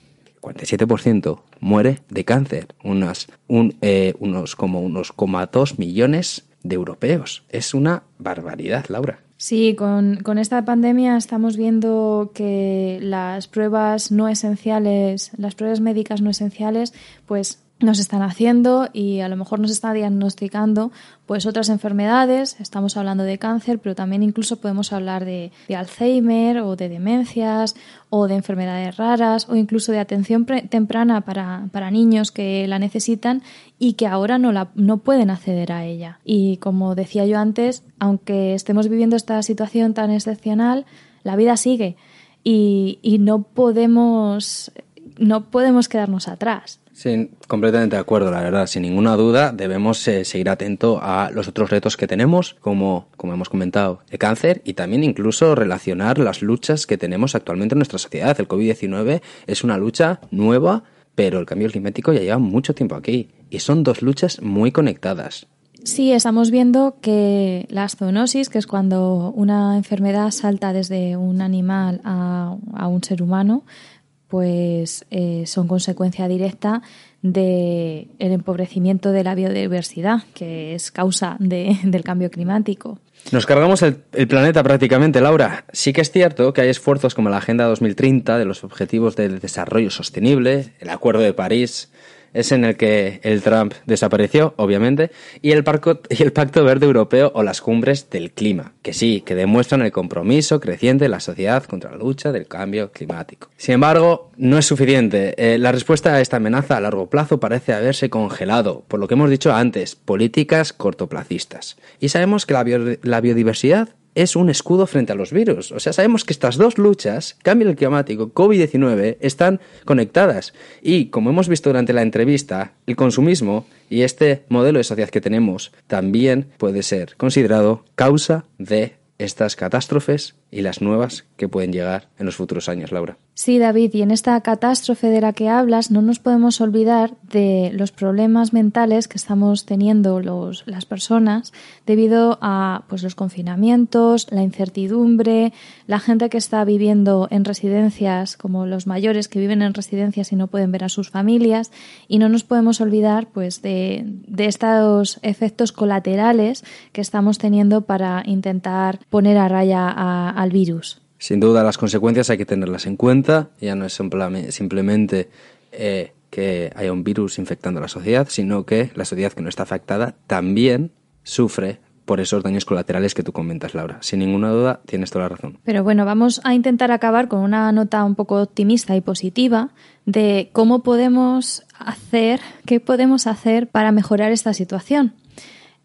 S3: 47% muere de cáncer, unas, un, eh, unos como unos 2 millones de europeos. Es una barbaridad, Laura.
S2: Sí, con, con, esta pandemia estamos viendo que las pruebas no esenciales, las pruebas médicas no esenciales, pues nos están haciendo y a lo mejor nos está diagnosticando pues otras enfermedades, estamos hablando de cáncer, pero también incluso podemos hablar de, Alzheimer o de demencias o de enfermedades raras o incluso de atención temprana para, para, niños que la necesitan y que ahora no, la, no pueden acceder a ella. Y como decía yo antes, aunque estemos viviendo esta situación tan excepcional, la vida sigue y, y no podemos no podemos quedarnos atrás.
S3: Sí, completamente de acuerdo, la verdad. Sin ninguna duda debemos eh, seguir atento a los otros retos que tenemos, como, como hemos comentado, el cáncer y también incluso relacionar las luchas que tenemos actualmente en nuestra sociedad. El COVID-19 es una lucha nueva, pero el cambio climático ya lleva mucho tiempo aquí y son dos luchas muy conectadas.
S2: Sí, estamos viendo que la zoonosis, que es cuando una enfermedad salta desde un animal a, a un ser humano, pues eh, son consecuencia directa del el empobrecimiento de la biodiversidad, que es causa del cambio climático.
S3: Nos cargamos el, el, planeta prácticamente, Laura. Sí que es cierto que hay esfuerzos como la Agenda 2030 de los Objetivos del Desarrollo Sostenible, el Acuerdo de París, es en el que el Trump desapareció, obviamente, y el, y el Pacto Verde Europeo o las cumbres del clima, que sí, que demuestran el compromiso creciente de la sociedad contra la lucha del cambio climático. Sin embargo, no es suficiente. Eh, la respuesta a esta amenaza a largo plazo parece haberse congelado, por lo que hemos dicho antes, políticas cortoplacistas. Y sabemos que la biodiversidad es un escudo frente a los virus. O sea, sabemos que estas dos luchas, cambio climático, COVID-19, están conectadas. Y como hemos visto durante la entrevista, el consumismo y este modelo de sociedad que tenemos también puede ser considerado causa de estas catástrofes y las nuevas que pueden llegar en los futuros años, Laura.
S2: Sí, David, y en esta catástrofe de la que hablas no nos podemos olvidar de los problemas mentales que estamos teniendo los, las personas debido a pues, los confinamientos, la incertidumbre, la gente que está viviendo en residencias, como los mayores que viven en residencias y no pueden ver a sus familias, y no nos podemos olvidar pues, de, de estos efectos colaterales que estamos teniendo para intentar poner a raya a, al virus.
S3: Sin duda, las consecuencias hay que tenerlas en cuenta. Ya no es simplemente eh, que haya un virus infectando a la sociedad, sino que la sociedad que no está afectada también sufre por esos daños colaterales que tú comentas, Laura. Sin ninguna duda, tienes toda la razón.
S2: Pero bueno, vamos a intentar acabar con una nota un poco optimista y positiva de cómo podemos hacer, qué podemos hacer para mejorar esta situación.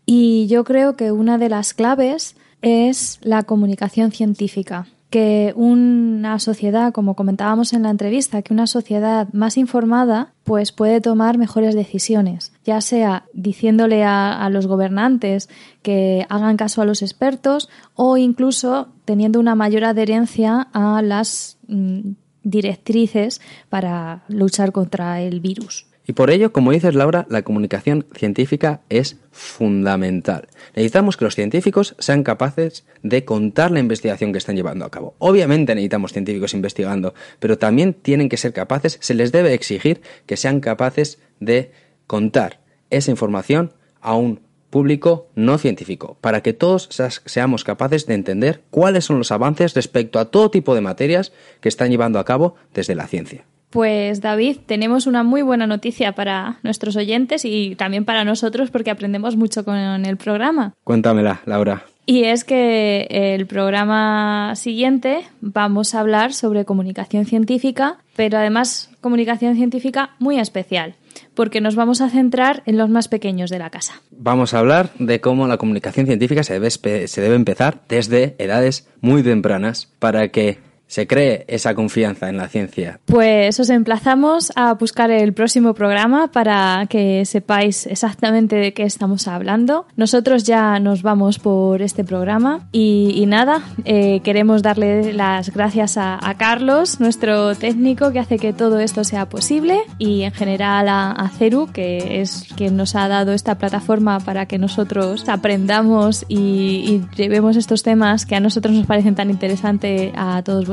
S2: Y yo creo que una de las claves es la comunicación científica que una sociedad, como comentábamos en la entrevista, que una sociedad más informada pues puede tomar mejores decisiones, ya sea diciéndole a, los gobernantes que hagan caso a los expertos o incluso teniendo una mayor adherencia a las mm, directrices para luchar contra el virus.
S3: Y por ello, como dices Laura, la comunicación científica es fundamental. Necesitamos que los científicos sean capaces de contar la investigación que están llevando a cabo. Obviamente necesitamos científicos investigando, pero también tienen que ser capaces, se les debe exigir que sean capaces de contar esa información a un público no científico, para que todos seamos capaces de entender cuáles son los avances respecto a todo tipo de materias que están llevando a cabo desde la ciencia.
S2: Pues David, tenemos una muy buena noticia para nuestros oyentes y también para nosotros porque aprendemos mucho con el programa.
S3: Cuéntamela, Laura.
S2: Y es que el programa siguiente vamos a hablar sobre comunicación científica, pero además comunicación científica muy especial, porque nos vamos a centrar en los más pequeños de la casa.
S3: Vamos a hablar de cómo la comunicación científica se debe, se debe empezar desde edades muy tempranas para que se cree esa confianza en la ciencia.
S2: Pues os emplazamos a buscar el próximo programa para que sepáis exactamente de qué estamos hablando. Nosotros ya nos vamos por este programa y, nada, eh, queremos darle las gracias a, Carlos, nuestro técnico, que hace que todo esto sea posible y en general a, Ceru, que es quien nos ha dado esta plataforma para que nosotros aprendamos y, y llevemos estos temas que a nosotros nos parecen tan interesantes a todos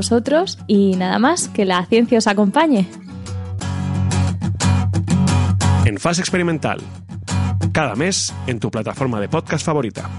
S2: y nada más, que la ciencia os acompañe.
S1: En fase experimental, cada mes en tu plataforma de podcast favorita.